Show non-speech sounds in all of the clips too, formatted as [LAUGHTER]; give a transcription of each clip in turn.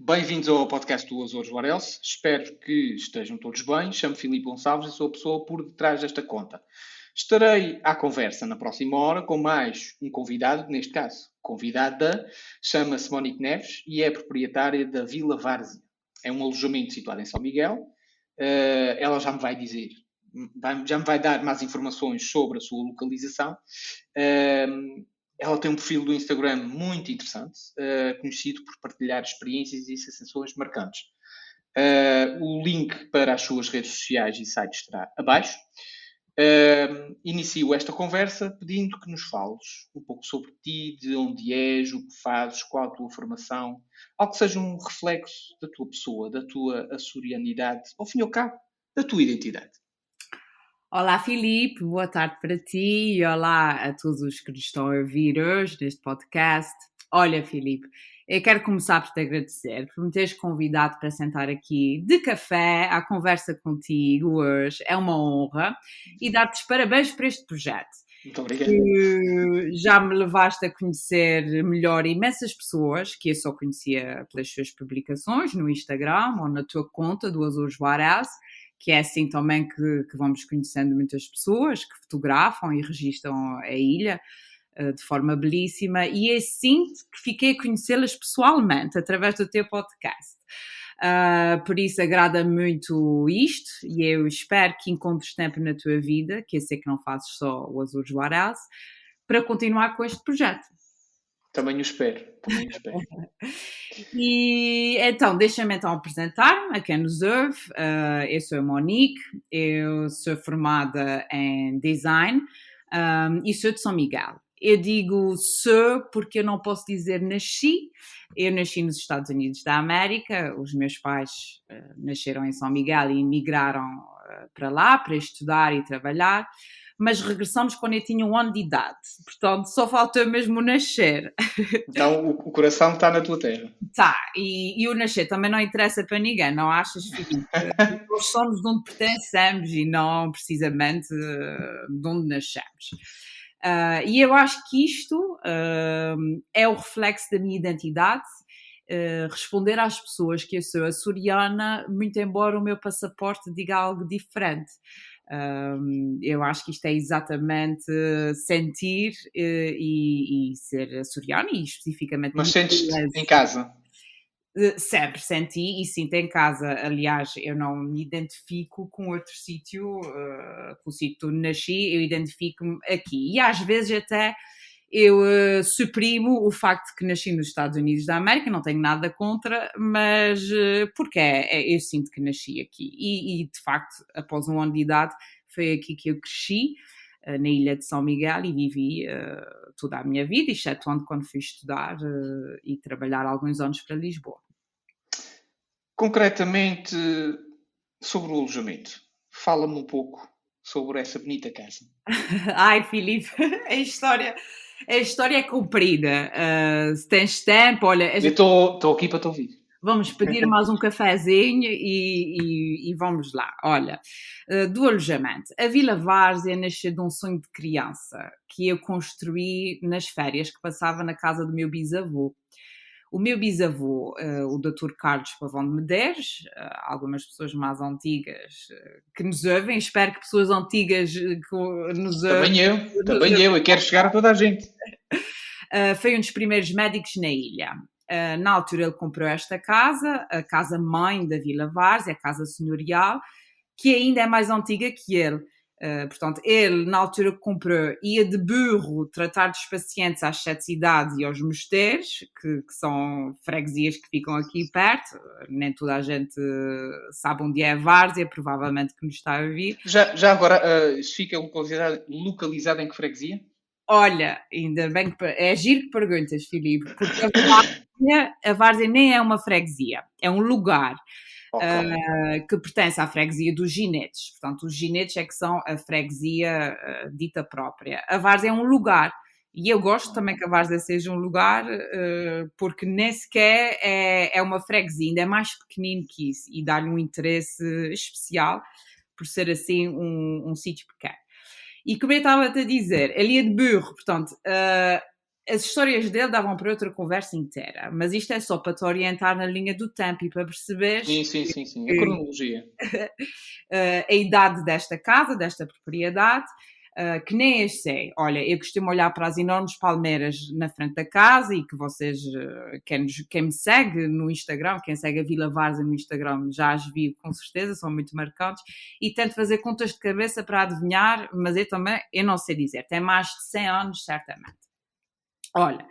Bem-vindos ao podcast do Azores Varelse. Espero que estejam todos bem. Chamo Filipe Gonçalves e sou a pessoa por detrás desta conta. Estarei à conversa na próxima hora com mais um convidado, neste caso, convidada, chama-se Monique Neves e é proprietária da Vila Várzea. É um alojamento situado em São Miguel. Uh, ela já me vai dizer, já me vai dar mais informações sobre a sua localização. Ela tem um perfil do Instagram muito interessante, uh, conhecido por partilhar experiências e sensações marcantes. Uh, o link para as suas redes sociais e sites estará abaixo. Uh, inicio esta conversa pedindo que nos fales um pouco sobre ti, de onde és, o que fazes, qual a tua formação, algo que seja um reflexo da tua pessoa, da tua açorianidade, ao fim e ao cabo, da tua identidade. Olá, Filipe, boa tarde para ti e olá a todos os que nos estão a ouvir hoje neste podcast. Olha, Filipe, eu quero começar por te agradecer por me teres convidado para sentar aqui de café à conversa contigo hoje. É uma honra e dar-te parabéns por este projeto. Muito obrigado. já me levaste a conhecer melhor imensas pessoas que eu só conhecia pelas suas publicações no Instagram ou na tua conta do Azul Juarez que é assim também que, que, vamos conhecendo muitas pessoas que fotografam e registram a ilha uh, de forma belíssima, e é assim que fiquei a conhecê-las pessoalmente através do teu podcast. Uh, por isso agrada muito isto e eu espero que encontres tempo na tua vida, que eu sei que não fazes só o Azul Juarez, para continuar com este projeto. Também o espero. Também o espero. [LAUGHS] e então, deixa-me então apresentar-me a quem nos ouve. Uh, eu sou a Monique, eu sou formada em design um, e sou de São Miguel. Eu digo sou porque eu não posso dizer nasci. Eu nasci nos Estados Unidos da América, os meus pais uh, nasceram em São Miguel e emigraram uh, para lá para estudar e trabalhar mas regressamos quando eu tinha um ano de idade. Portanto, só faltou mesmo nascer. [LAUGHS] Então, o, o coração está na tua terra. Está, e, e, o nascer também não interessa para ninguém, não achas? [LAUGHS] Nós somos de onde pertencemos e não precisamente eh, de onde nascemos. Uh, e eu acho que isto uh, é o reflexo da minha identidade. Uh, responder às pessoas que eu sou açoriana, muito embora o meu passaporte diga algo diferente. Um, eu acho que isto é exatamente sentir uh, e, e, ser açoriano e especificamente. Mas sentes em casa? Uh, sempre senti e sinto em casa. Aliás, eu não me identifico com outro sítio, uh, com o sítio onde nasci, eu identifico-me aqui. E às vezes até eu uh, suprimo o facto de que nasci nos Estados Unidos da América, não tenho nada contra, mas uh, porque é, é, eu sinto que nasci aqui. E, e, de facto, após um ano de idade, foi aqui que eu cresci, uh, na ilha de São Miguel, e vivi toda a minha vida, exceto quando fui estudar e trabalhar alguns anos para Lisboa. Concretamente, sobre o alojamento, fala-me um pouco sobre essa bonita casa. [LAUGHS] Ai, Filipe, [LAUGHS] a história a história é comprida. Uh, se tens tempo, olha. Eu estou aqui para te ouvir. Vamos pedir mais um cafezinho e, e, e vamos lá. Olha, uh, do alojamento. A Vila Várzea nasceu de um sonho de criança que eu construí nas férias que passava na casa do meu bisavô. O meu bisavô, uh, o Dr. Carlos Pavão de Medeiros, uh, algumas pessoas mais antigas uh, que nos ouvem, espero que pessoas antigas que nos ouvem. Também eu, também eu, eu quero chegar a toda a gente. [LAUGHS] foi um dos primeiros médicos na ilha. na altura ele comprou esta casa, a casa mãe da Vila Várzea, a casa senhorial, que ainda é mais antiga que ele. Uh, portanto, ele, na altura que comprou, ia de burro tratar dos pacientes às sete cidades e aos mosteiros, que, que, são freguesias que ficam aqui perto. Nem toda a gente sabe onde é a Várzea, provavelmente que nos está a ouvir. Já, já agora, uh, fica localizado, localizado em que freguesia? Olha, ainda bem que. É giro que perguntas, Filipe, porque a Várzea, a Várzea nem é uma freguesia, é um lugar. Okay. Uh, que pertence à freguesia dos ginetes. Portanto, os ginetes é que são a freguesia uh, dita própria. A Várzea é um lugar. E eu gosto também que a Várzea seja um lugar, uh, porque nem sequer é, é uma freguesia, ainda é mais pequenino que isso e dá-lhe um interesse especial por ser assim um, um sítio pequeno. E como eu estava a dizer, ali é de burro, portanto, as histórias dele davam para outra conversa inteira, mas isto é só para te orientar na linha do tempo e para perceber. Sim, sim, sim, sim. a cronologia. [LAUGHS] a idade desta casa, desta propriedade. Uh, que nem eu sei. Olha, eu costumo olhar para as enormes palmeiras na frente da casa e que vocês, uh, quem, quem, me segue no Instagram, quem segue a Vila Varza no Instagram, já as viu com certeza, são muito marcantes, e tento fazer contas de cabeça para adivinhar, mas eu também, eu não sei dizer, tem mais de 100 anos, certamente. Olha,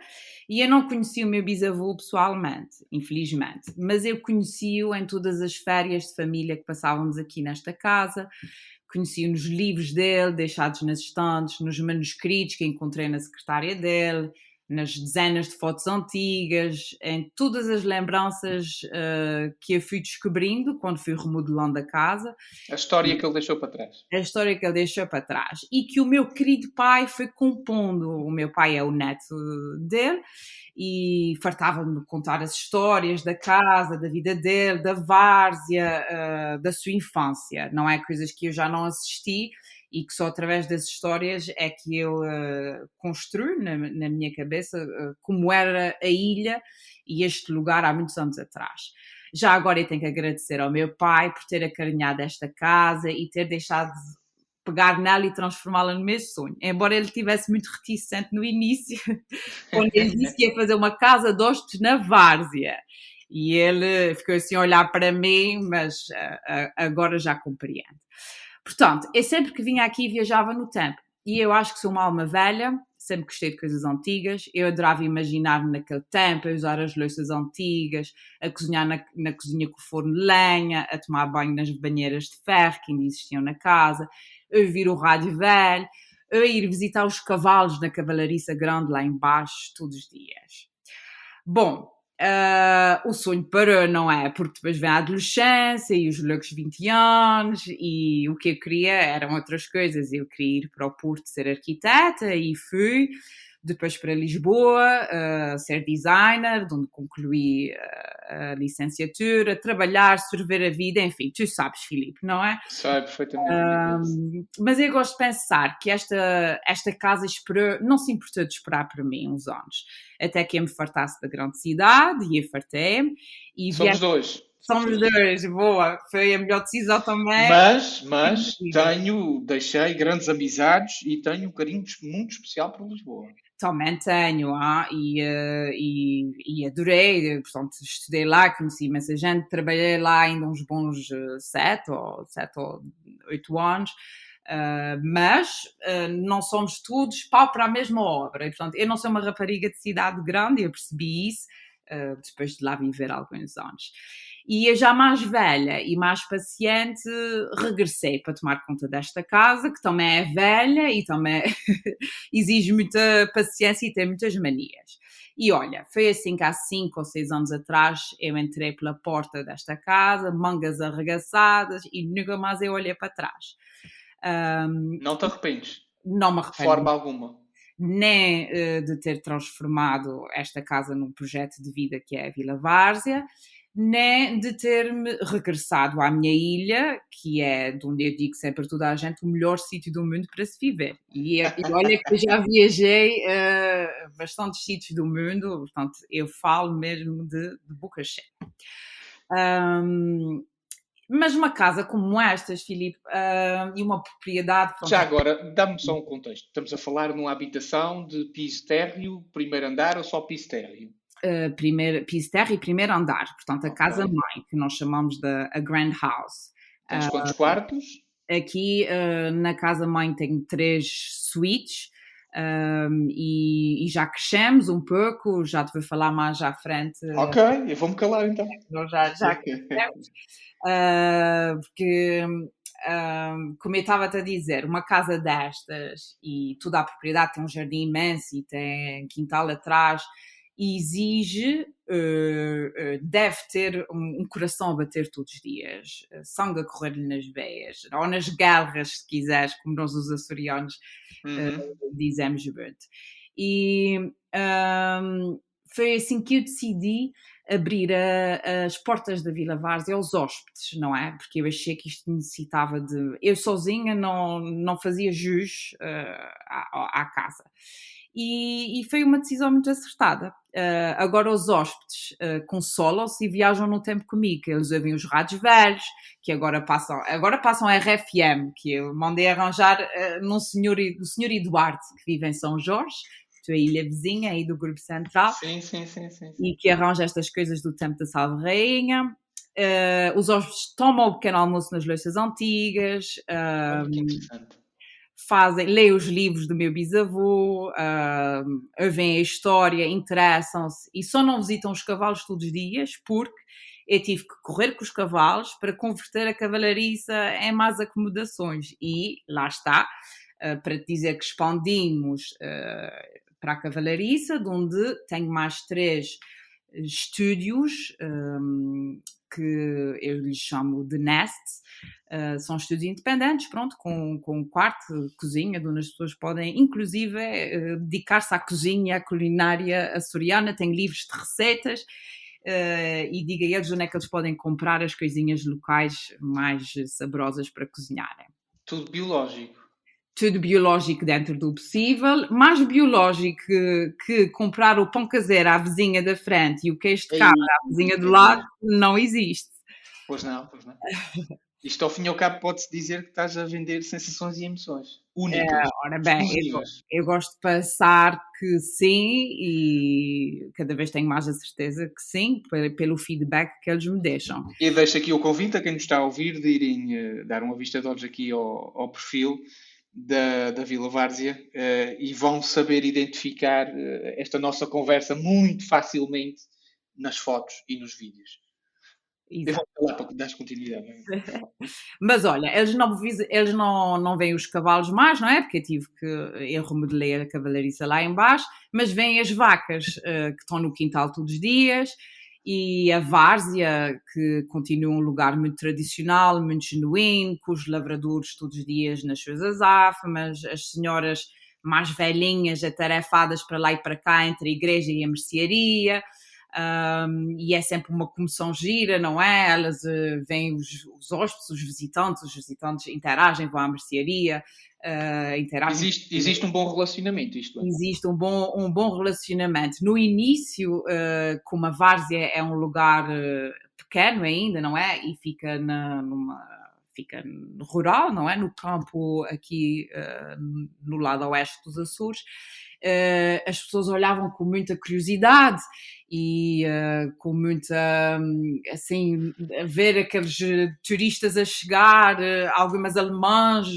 e eu não conheci o meu bisavô pessoalmente, infelizmente, mas eu conheci-o em todas as férias de família que passávamos aqui nesta casa conheci nos livros dele, deixados nas estantes, nos manuscritos que encontrei na secretária dele, nas dezenas de fotos antigas, em todas as lembranças uh, que eu fui descobrindo quando fui remodelando a casa. A história que ele deixou para trás. A história que ele deixou para trás. E que o meu querido pai foi compondo. O meu pai é o neto dele e fartava-me de contar as histórias da casa, da vida dele, da várzea, uh, da sua infância. Não é coisas que eu já não assisti e que só através das histórias é que eu uh, construo na, na, minha cabeça uh, como era a ilha e este lugar há muitos anos atrás. Já agora eu tenho que agradecer ao meu pai por ter acarinhado esta casa e ter deixado pegar nela e transformá-la no meu sonho. Embora ele tivesse muito reticente no início, [LAUGHS] quando ele disse que ia fazer uma casa de hostes na Várzea. E ele ficou assim a olhar para mim, mas uh, agora já compreendo. Portanto, eu sempre que vinha aqui viajava no tempo. E eu acho que sou uma alma velha, sempre gostei de coisas antigas. Eu adorava imaginar-me naquele tempo, a usar as louças antigas, a cozinhar na, na, cozinha com o forno de lenha, a tomar banho nas banheiras de ferro que ainda existiam na casa, a ouvir o rádio velho, a ir visitar os cavalos na cavalariça grande lá embaixo todos os dias. Bom, Uh, o sonho parou, não é? Porque depois vem a adolescência e os loucos 20 anos, e o que eu queria eram outras coisas. Eu queria ir para o Porto ser arquiteta e fui depois para Lisboa, uh, ser designer, de onde concluí uh, a licenciatura, trabalhar, sorver a vida, enfim, tu sabes, Filipe, não é? Sei perfeitamente. Uh, mas eu gosto de pensar que esta, esta casa esperou, não se importou de esperar por mim uns anos, até que eu me fartasse da grande cidade, e eu fartei-me. Somos dois. Somos dois, boa, foi a melhor decisão também. Mas, mas tenho, deixei grandes amizades e tenho um carinho muito especial por Lisboa. Também tenho, ah, e, uh, e, e, adorei, portanto, estudei lá, conheci imensa gente, trabalhei lá ainda uns bons uh, sete ou sete ou oito anos, uh, mas não somos todos pau para a mesma obra, e, portanto, eu não sou uma rapariga de cidade grande, eu percebi isso depois de lá viver alguns anos. E eu já mais velha e mais paciente, regressei para tomar conta desta casa, que também é velha e também [LAUGHS] exige muita paciência e tem muitas manias. E olha, foi assim que há cinco ou seis anos atrás eu entrei pela porta desta casa, mangas arregaçadas e nunca mais eu olhei para trás. Um, não te arrependes? Não me arrependo. De forma alguma nem uh, de ter transformado esta casa num projeto de vida que é a Vila Várzea, nem de ter-me regressado à minha ilha, que é de onde eu digo sempre a toda a gente o melhor sítio do mundo para se viver. E, e olha que eu já [LAUGHS] viajei uh, bastantes sítios do mundo, portanto, eu falo mesmo de, de boca cheia. Um, mas uma casa como estas, Filipe, uh, e uma propriedade. Já agora, dá-me só um contexto. Estamos a falar numa habitação de piso térreo, primeiro andar ou só piso térreo? Uh, primeiro, piso terra e primeiro andar, portanto a casa-mãe, que nós chamamos de a Grand House. Tens uh, quantos quartos? Aqui uh, na casa-mãe tem três suítes um, e, e, já crescemos um pouco, já te vou falar mais à frente. Ok, eu vou-me calar então. Nós já, já crescemos. porque como eu estava a dizer, uma casa destas e toda a propriedade tem um jardim imenso e tem quintal atrás exige, uh, deve ter um, coração a bater todos os dias, sangue a correr-lhe nas veias, ou nas garras, se quiseres, como nós os açorianos uhum. uh, dizemos muito. E um, foi assim que eu decidi abrir a, as portas da Vila Várzea aos hóspedes, não é? Porque eu achei que isto necessitava de... Eu sozinha não, não fazia jus uh, à, à casa. E, e foi uma decisão muito acertada. Uh, agora os hóspedes uh, consolam-se e viajam no tempo comigo. Eles ouvem os rádios velhos, que agora passam, agora passam RFM, que eu mandei arranjar uh, num senhor, do senhor Eduardo, que vive em São Jorge, que é a ilha vizinha aí do Grupo Central. Sim, sim, sim, sim, E que arranja estas coisas do tempo da Salve Rainha. Uh, os hóspedes tomam o pequeno almoço nas louças antigas. Que interessante fazem, leem os livros do meu bisavô, uh, ouvem a história, interessam-se e só não visitam os cavalos todos os dias porque eu tive que correr com os cavalos para converter a cavalariça em mais acomodações. E lá está, uh, para te dizer que expandimos uh, para a cavalariça, de onde tenho mais três estúdios um, que eu lhes chamo de nests, uh, são estúdios independentes, pronto, com, com quarto, cozinha, onde as pessoas podem, inclusive, uh, dedicar-se à cozinha, à culinária açoriana, tem livros de receitas, uh, e diga a eles onde é que eles podem comprar as coisinhas locais mais saborosas para cozinharem. Tudo biológico tudo biológico dentro do possível, mais biológico que, que, comprar o pão caseiro à vizinha da frente e o queijo de cabra à vizinha do lado não existe. Pois não, pois não. Isto ao fim e ao cabo pode-se dizer que estás a vender sensações e emoções únicas. É, ora bem, eu, eu, gosto de passar que sim e cada vez tenho mais a certeza que sim, pelo feedback que eles me deixam. E deixo aqui o convite a quem nos está a ouvir de irem uh, dar uma vista de olhos aqui ao, ao perfil da, da Vila Várzea uh, e vão saber identificar uh, esta nossa conversa muito facilmente nas fotos e nos vídeos. Eu vou falar para das continuidade. [LAUGHS] Mas olha, eles não, eles não, não veem os cavalos mais, não é? Porque eu tive que. Eu remodelei a cavalariça lá embaixo, mas vêm as vacas uh, que estão no quintal todos os dias e a várzea, que continua um lugar muito tradicional, muito genuíno, com os lavradores todos os dias nas suas azáfamas, as senhoras mais velhinhas atarefadas para lá e para cá entre a igreja e a mercearia, um, e é sempre uma comoção gira, não é? Elas uh, vêm os, os hóspedes, os visitantes, os visitantes interagem, vão à mercearia, uh, interagem. Existe, existe um bom relacionamento, isto é? Existe um bom, um bom relacionamento. No início, uh, como a Várzea é um lugar pequeno ainda, não é? E fica na, numa fica rural, não é? No campo aqui uh, no lado oeste dos Açores, uh, as pessoas olhavam com muita curiosidade e uh, com muita, um, assim, ver aqueles turistas a chegar, algumas alemãs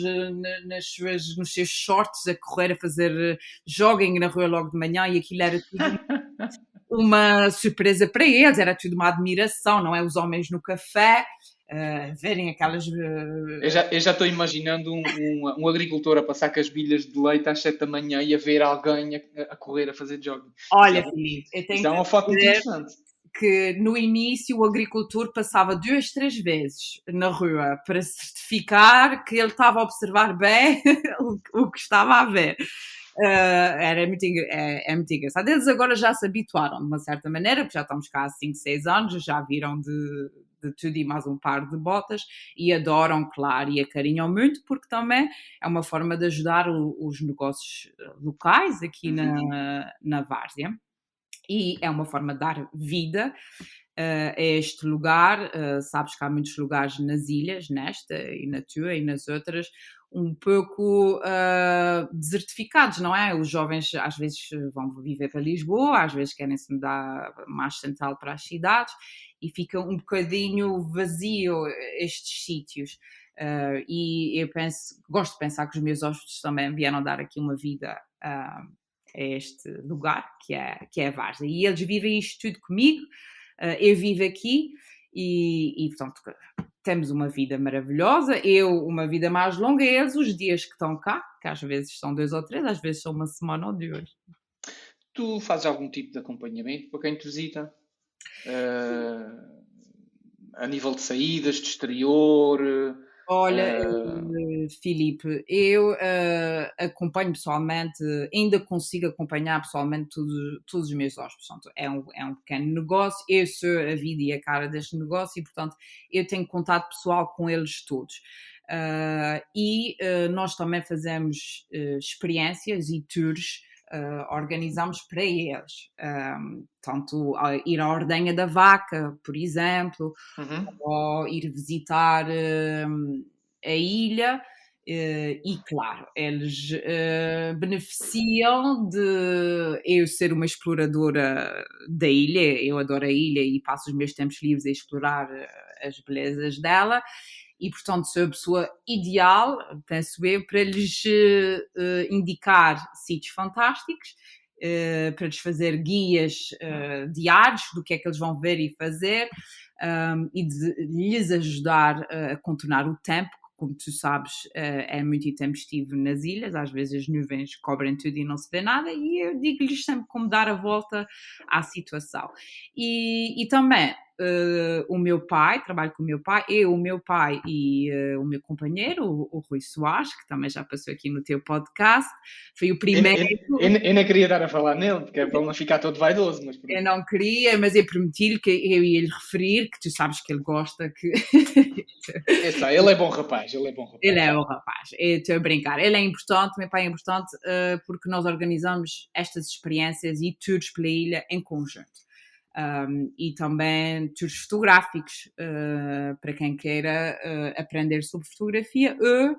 nas suas, nos seus shorts a correr, a fazer jogging na rua logo de manhã e aquilo era tudo [LAUGHS] uma surpresa para eles, era tudo uma admiração, não é? Os homens no café, uh, verem aquelas. Uh... Eu, já, estou imaginando um, um, um, agricultor a passar com as bilhas de leite às 7 da manhã e a ver alguém a, a correr a fazer jogging. Olha, Filipe, eu tenho. É uma foto interessante que no início o agricultor passava duas, três vezes na rua para certificar que ele estava a observar bem [LAUGHS] o, o que estava a ver. Uh, era muito, é, é, muito engraçado. Eles agora já se habituaram de uma certa maneira, porque já estamos cá há 5, 6 anos, já viram de, de tudo e mais um par de botas e adoram, claro, e acarinham muito, porque também é uma forma de ajudar o, os negócios eh, locais aqui na, uhum. na Várzea e é uma forma de dar vida uh, a este lugar. Uh, sabes que há muitos lugares nas ilhas, nesta e na tua e nas outras, um pouco uh, desertificados, não é? Os jovens às vezes vão viver para Lisboa, às vezes querem se mudar mais central para as cidades e fica um bocadinho vazio estes sítios. Uh, e eu penso, gosto de pensar que os meus hóspedes também vieram dar aqui uma vida uh, a este lugar, que é, que é a Várzea. E eles vivem isto tudo comigo, eu vivo aqui e, e, portanto, temos uma vida maravilhosa. Eu, uma vida mais longa, eles, os dias que estão cá, que às vezes são dois ou três, às vezes são uma semana ou duas. Tu fazes algum tipo de acompanhamento para quem te visita? Uh, a nível de saídas, de exterior? Olha, uh... Filipe, eu uh, acompanho pessoalmente, ainda consigo acompanhar pessoalmente tudo, todos os meus hóspedes. Portanto, é um, é um pequeno negócio, eu sou a vida e a cara deste negócio e, portanto, eu tenho contato pessoal com eles todos. Uh, e nós também fazemos experiências e tours uh, organizamos para eles. Um, tanto ir à ordenha da vaca, por exemplo, uhum. ou ir visitar uh, a ilha. Uh, e claro, eles uh, beneficiam de eu ser uma exploradora da ilha, eu adoro a ilha e passo os meus tempos livres a explorar as belezas dela, e portanto sou a pessoa ideal, penso eu, para lhes indicar sítios fantásticos, para lhes fazer guias diários do que é que eles vão ver e fazer. Um, e de lhes ajudar a contornar o tempo como tu sabes, eh, é muito intempestivo nas ilhas, às vezes as nuvens cobrem tudo e não se vê nada, e eu digo-lhes sempre como dar a volta à situação. E, e também uh, o meu pai, trabalho com o meu pai, eu, o meu pai e uh, o meu companheiro, o, o, Rui Soares, que também já passou aqui no teu podcast, foi o primeiro. Eu, eu, eu, não queria dar a falar nele, porque é para ele não ficar todo vaidoso. Mas eu não queria, mas eu prometi-lhe que eu ia lhe referir, que tu sabes que ele gosta que. [LAUGHS] Essa, ele é bom rapaz, ele é bom rapaz. Ele é bom rapaz, estou a brincar. Ele é importante, meu pai é importante, uh, porque nós organizamos estas experiências e tours pela ilha em conjunto um, e também tours fotográficos uh, para quem queira uh, aprender sobre fotografia ou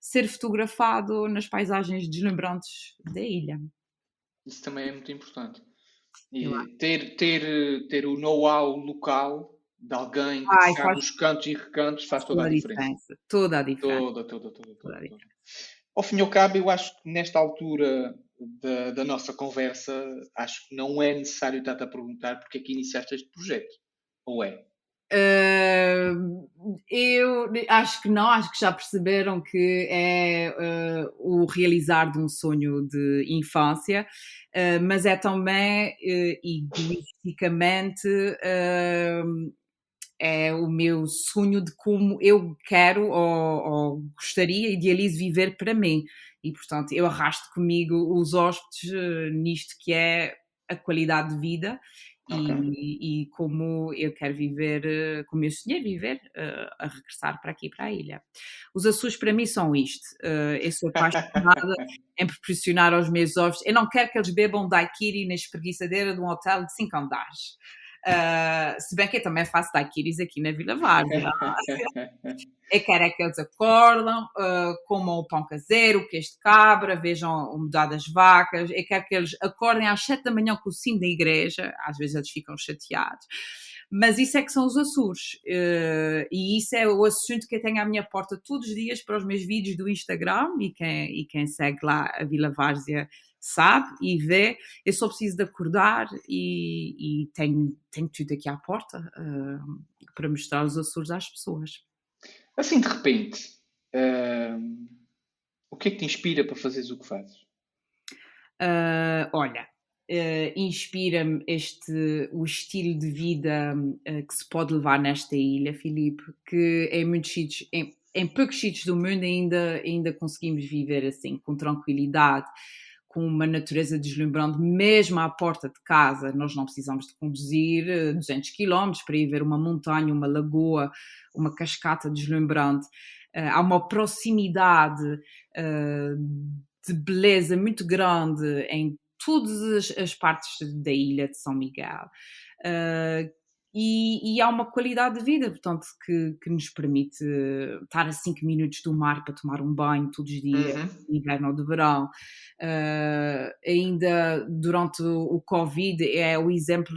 ser fotografado nas paisagens deslumbrantes da ilha. Isso também é muito importante. E ter, ter, ter o know-how local de alguém que Ai, sabe faz... os cantos e recantos faz toda, toda a diferença. diferença. Toda a diferença. Toda, toda, toda. toda, toda. toda. Ao fim e ao cabo, eu acho que nesta altura da, da, nossa conversa, acho que não é necessário estar-te a perguntar porque é que iniciaste este projeto. Ou é? Uh, eu acho que não, acho que já perceberam que é uh, o realizar de um sonho de infância, uh, mas é também egoisticamente é o meu sonho de como eu quero ou, ou gostaria, idealizo viver para mim. E, portanto, eu arrasto comigo os hóspedes uh, nisto que é a qualidade de vida okay. e, e, como eu quero viver, uh, como eu sonhei viver, uh, a regressar para aqui, para a ilha. Os Açores para mim são isto. eu sou apaixonada [LAUGHS] em proporcionar aos meus hóspedes. Eu não quero que eles bebam daiquiri na espreguiçadeira de um hotel de cinco andares. Uh, se bem que eu também faço daiquiris aqui na Vila Várzea. eu quero é [LAUGHS] que eles acordam, uh, comam o pão caseiro, o queijo de cabra, vejam o mudar das vacas. Eu quero que eles acordem às sete da manhã com o sino da igreja. Às vezes eles ficam chateados. Mas isso é que são os Açores. Uh, e isso é o assunto que eu tenho à minha porta todos os dias para os meus vídeos do Instagram. E quem, e quem segue lá a Vila Várzea sabe e vê, eu só preciso de acordar e, e tenho, tenho tudo aqui à porta uh, para mostrar os Açores às pessoas. Assim, de repente, uh, o que é que te inspira para fazeres o que fazes? Uh, olha, Uh, inspira-me este o estilo de vida uh, que se pode levar nesta ilha, Filipe, que em muitos sítios, em, em poucos sítios do mundo ainda, ainda conseguimos viver assim, com tranquilidade, com uma natureza deslumbrante, mesmo à porta de casa. Nós não precisamos de conduzir 200 eh, km para ir ver uma montanha, uma lagoa, uma cascata deslumbrante. Uh, há uma proximidade uh, de beleza muito grande em todas as, as, partes da ilha de São Miguel. E, e, há uma qualidade de vida, portanto, que, que nos permite estar a 5 minutos do mar para tomar um banho todos os dias, uhum. inverno ou de verão. Uh, ainda durante o Covid é o exemplo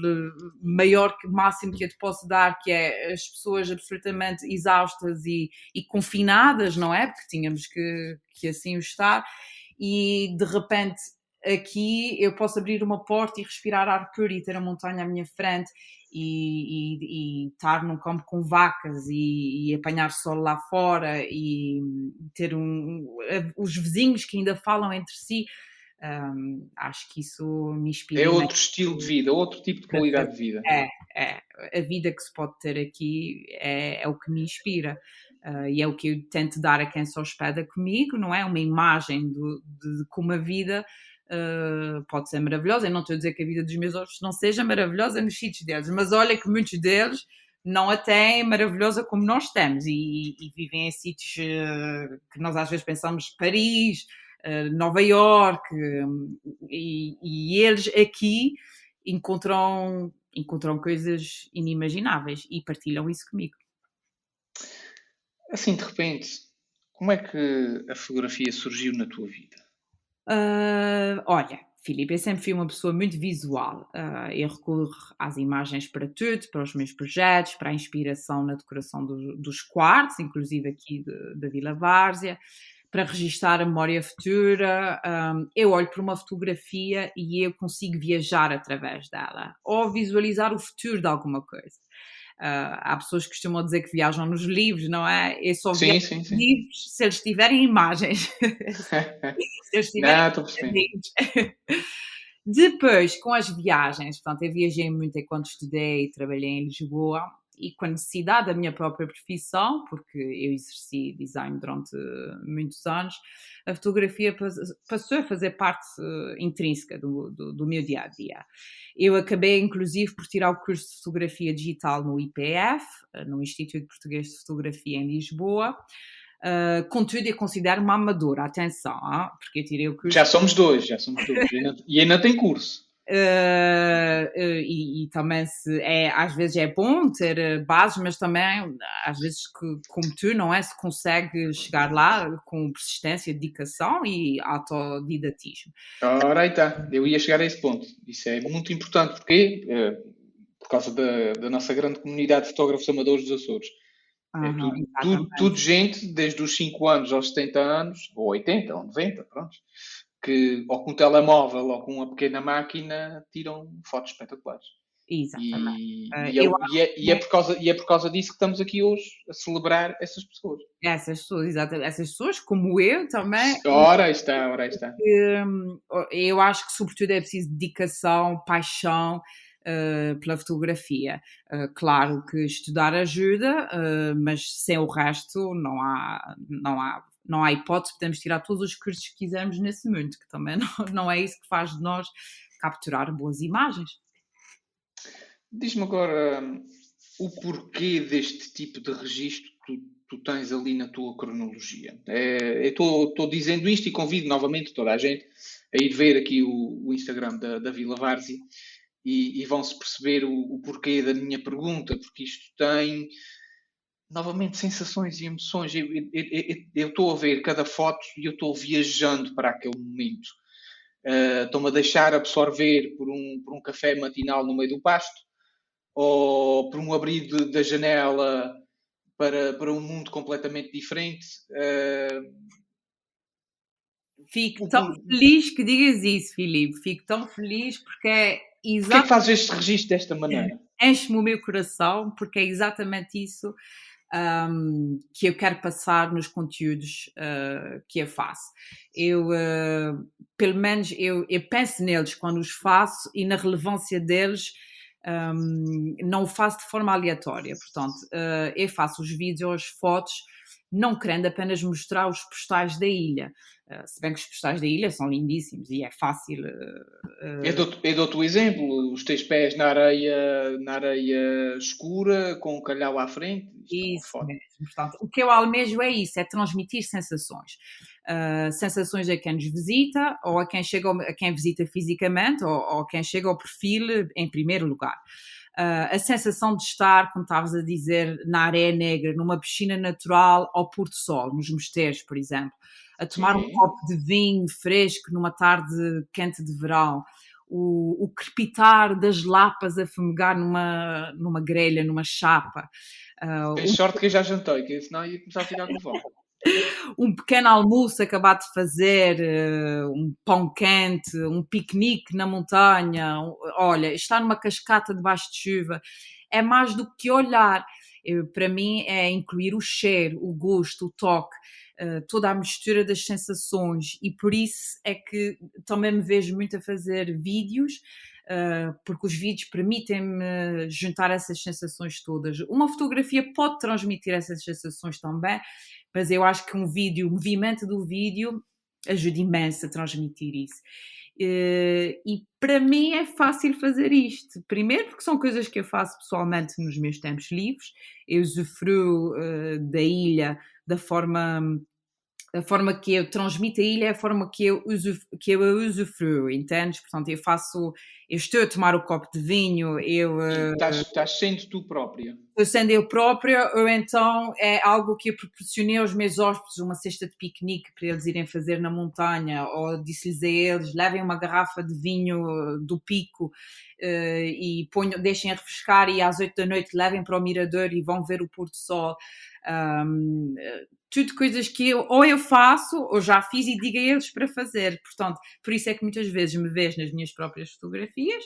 maior, máximo que eu te posso dar, que é as pessoas absolutamente exaustas e, e confinadas, não é? Porque tínhamos que, que assim o estar, e de repente aqui eu posso abrir uma porta e respirar ar puro e ter a montanha à minha frente e, e, e estar num campo com vacas e, e, apanhar sol lá fora e ter um, os vizinhos que ainda falam entre si. Um, acho que isso me inspira. É outro estilo de vida, outro tipo de qualidade de vida. É, é. A vida que se pode ter aqui é, é o que me inspira. Uh, e é o que eu tento dar a quem se hospeda comigo, não é? Uma imagem do, de, de como a vida uh, pode ser maravilhosa. Eu não estou a dizer que a vida dos meus outros não seja maravilhosa nos sítios deles, mas olha que muitos deles não a têm maravilhosa como nós temos e, e vivem em sítios uh, que nós às vezes pensamos Paris, uh, Nova York, e, e, eles aqui encontram, encontram coisas inimagináveis e partilham isso comigo. Assim, de repente, como é que a fotografia surgiu na tua vida? Uh, olha, Filipe, eu sempre fui uma pessoa muito visual. Uh, eu recorro às imagens para tudo, para os meus projetos, para a inspiração na decoração do, dos quartos, inclusive aqui da Vila Várzea, para registar a memória futura. Um, eu olho para uma fotografia e eu consigo viajar através dela, ou visualizar o futuro de alguma coisa. Uh, há pessoas que costumam dizer que viajam nos livros, não é? Eu só sim, sim, sim. livros se eles tiverem imagens. [LAUGHS] se eles tiverem não, livros. Depois, com as viagens, portanto, eu viajei muito enquanto estudei e trabalhei em Lisboa e com a necessidade da minha própria profissão, porque eu exerci design durante muitos anos, a fotografia passou a fazer parte uh, intrínseca do, do, do, meu dia a dia. Eu acabei, inclusive, por tirar o curso de fotografia digital no IPF, uh, no Instituto Português de Fotografia em Lisboa. Uh, contudo, eu considero uma amadora, atenção, ah, porque eu tirei o curso. Já somos dois, já somos dois. e ainda tem curso. Uh, uh, e, e, também se é, às vezes é bom ter eh, bases, mas também às vezes que, como tu, não é? Se consegue chegar lá com persistência, dedicação e autodidatismo. Ora, aí está, eu ia chegar a esse ponto. Isso é muito importante, porque uh, por causa da, da, nossa grande comunidade de fotógrafos amadores dos Açores. Uhum, é tudo, tudo, tudo, gente, desde os 5 anos aos 70 anos, ou 80, ou 90, pronto que ou com um telemóvel ou com uma pequena máquina tiram fotos espetaculares. Exatamente. E, uh, e, é, e, é, e, é, por causa, e é por causa disso que estamos aqui hoje a celebrar essas pessoas. Essas pessoas, exatamente. Essas pessoas, como eu também. Ora está, ora está. Um, eu acho que, sobretudo, é preciso dedicação, paixão. Uh, pela fotografia. Uh, claro que estudar ajuda, uh, mas sem o resto não há, não há não há hipótese, podemos tirar todos os cursos que quisermos nesse mundo, que também [LAUGHS] não, não é isso que faz de nós capturar boas imagens. Diz-me agora um, o porquê deste tipo de registro que tu, tu tens ali na tua cronologia. É, estou dizendo isto e convido novamente toda a gente a ir ver aqui o, o Instagram da, da Vila Várzea e, e vão-se perceber o, o, porquê da minha pergunta, porque isto tem novamente sensações e emoções. Eu estou a ver cada foto e eu estou viajando para aquele momento. Uh, Estou-me a deixar absorver por um, por um café matinal no meio do pasto ou por um abrir de, da janela para, para um mundo completamente diferente. Uh, Fico tão feliz que digas isso, Filipe. Fico tão feliz porque é exatamente. Porquê é que fazes este registro desta maneira? Enche-me o meu coração porque é exatamente isso um, que eu quero passar nos conteúdos uh, que eu faço. Eu, uh, pelo menos, eu, eu, penso neles quando os faço e na relevância deles. Um, não o faço de forma aleatória, portanto, uh, eu faço os vídeos, fotos, não querendo apenas mostrar os postais da ilha. Uh, se bem que os postais da ilha são lindíssimos e é fácil. Uh, eu dou-te dou o exemplo: os teus pés na areia, na areia escura, com o calhau à frente. Isso mesmo. Portanto, o que eu almejo é isso: é transmitir sensações. Uh, sensações a quem nos visita, ou a quem chega, a quem visita fisicamente, ou, ou a quem chega ao perfil em primeiro lugar. Uh, a sensação de estar, como estavas a dizer, na areia negra, numa piscina natural ao pôr do sol, nos mosteiros, por exemplo a tomar um copo de vinho fresco numa tarde quente de verão, o, o crepitar das lapas a fumegar numa, numa grelha, numa chapa. Uh, Tens um... sorte que eu já jantei, que senão ia começar a ficar com fome. [LAUGHS] um pequeno almoço acabado de fazer, uh, um pão quente, um piquenique na montanha, olha, estar numa cascata debaixo de chuva, é mais do que olhar. Para mim é incluir o cheiro, o gosto, o toque. Eh, toda a mistura das sensações e por isso é que também me vejo muito a fazer vídeos uh, porque os vídeos permitem-me juntar essas sensações todas. Uma fotografia pode transmitir essas sensações também, mas eu acho que um vídeo, o movimento do vídeo ajuda imenso a transmitir isso. Uh, e para mim é fácil fazer isto. Primeiro, porque são coisas que eu faço pessoalmente nos meus tempos livres. Eu usufruo uh, da ilha da forma a forma que eu transmito a ilha é a forma que eu, uso, que eu usufruo, entendes? Portanto, eu faço, eu estou a tomar o copo de vinho, eu... Estás, estás sendo tu própria. Sendo eu própria, ou então é algo que eu proporcionei aos meus hóspedes, uma cesta de piquenique para eles irem fazer na montanha, ou disse-lhes a eles, levem uma garrafa de vinho do pico uh, e ponham, deixem a refrescar e às oito da noite levem para o mirador e vão ver o pôr do sol. Um, tudo coisas que eu ou eu faço ou já fiz e digo a eles para fazer. Portanto, por isso é que muitas vezes me vês nas minhas próprias fotografias,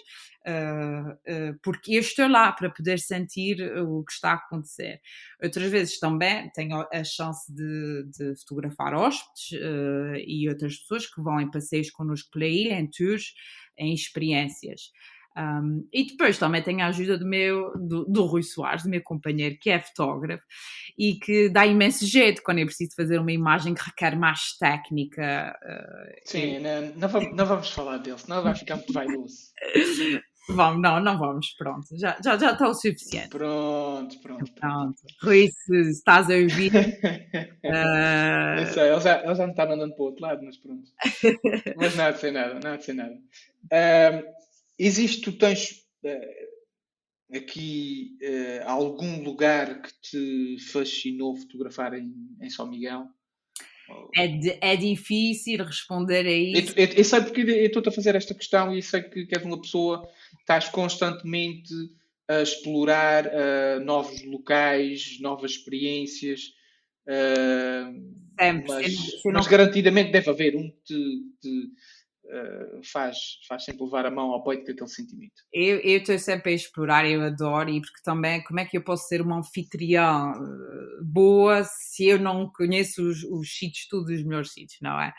uh, uh, porque eu estou lá para poder sentir o que está a acontecer. Outras vezes também tenho a chance de, de fotografar hóspedes uh, e outras pessoas que vão em passeios connosco pela ilha, em tours, em experiências. Um, e depois também tenho a ajuda do meu do, do Rui Soares, do meu companheiro, que é fotógrafo e que dá imenso jeito quando é preciso fazer uma imagem que requer mais técnica. Uh, Sim, e... não, não, vamos, não vamos falar dele, senão vai ficar muito vaidoso. [LAUGHS] Vamos, não, não vamos, pronto, já, já, já está o suficiente. Pronto, pronto. pronto. Rui, se estás a ouvir. uh... [LAUGHS] Eu sei, ele já, ele já me está mandando para o outro lado, mas pronto. [LAUGHS] mas nada sem nada, nada sem nada. Uh, existe, tu tens uh, aqui uh, algum lugar que te fascinou fotografar em, em São Miguel? É, é difícil responder a isso. Eu, eu, eu sei porque eu estou a fazer esta questão e sei que, que és uma pessoa que estás constantemente a explorar uh, novos locais, novas experiências. Uh, Sempre. Mas, mas, garantidamente deve haver um que te, te, uh, faz, faz sempre levar a mão ao peito com aquele sentimento. Eu estou sempre a explorar, eu adoro, e porque também como é que eu posso ser uma anfitriã eh, boa se eu não conheço os, os sítios, todos os melhores sítios, não é?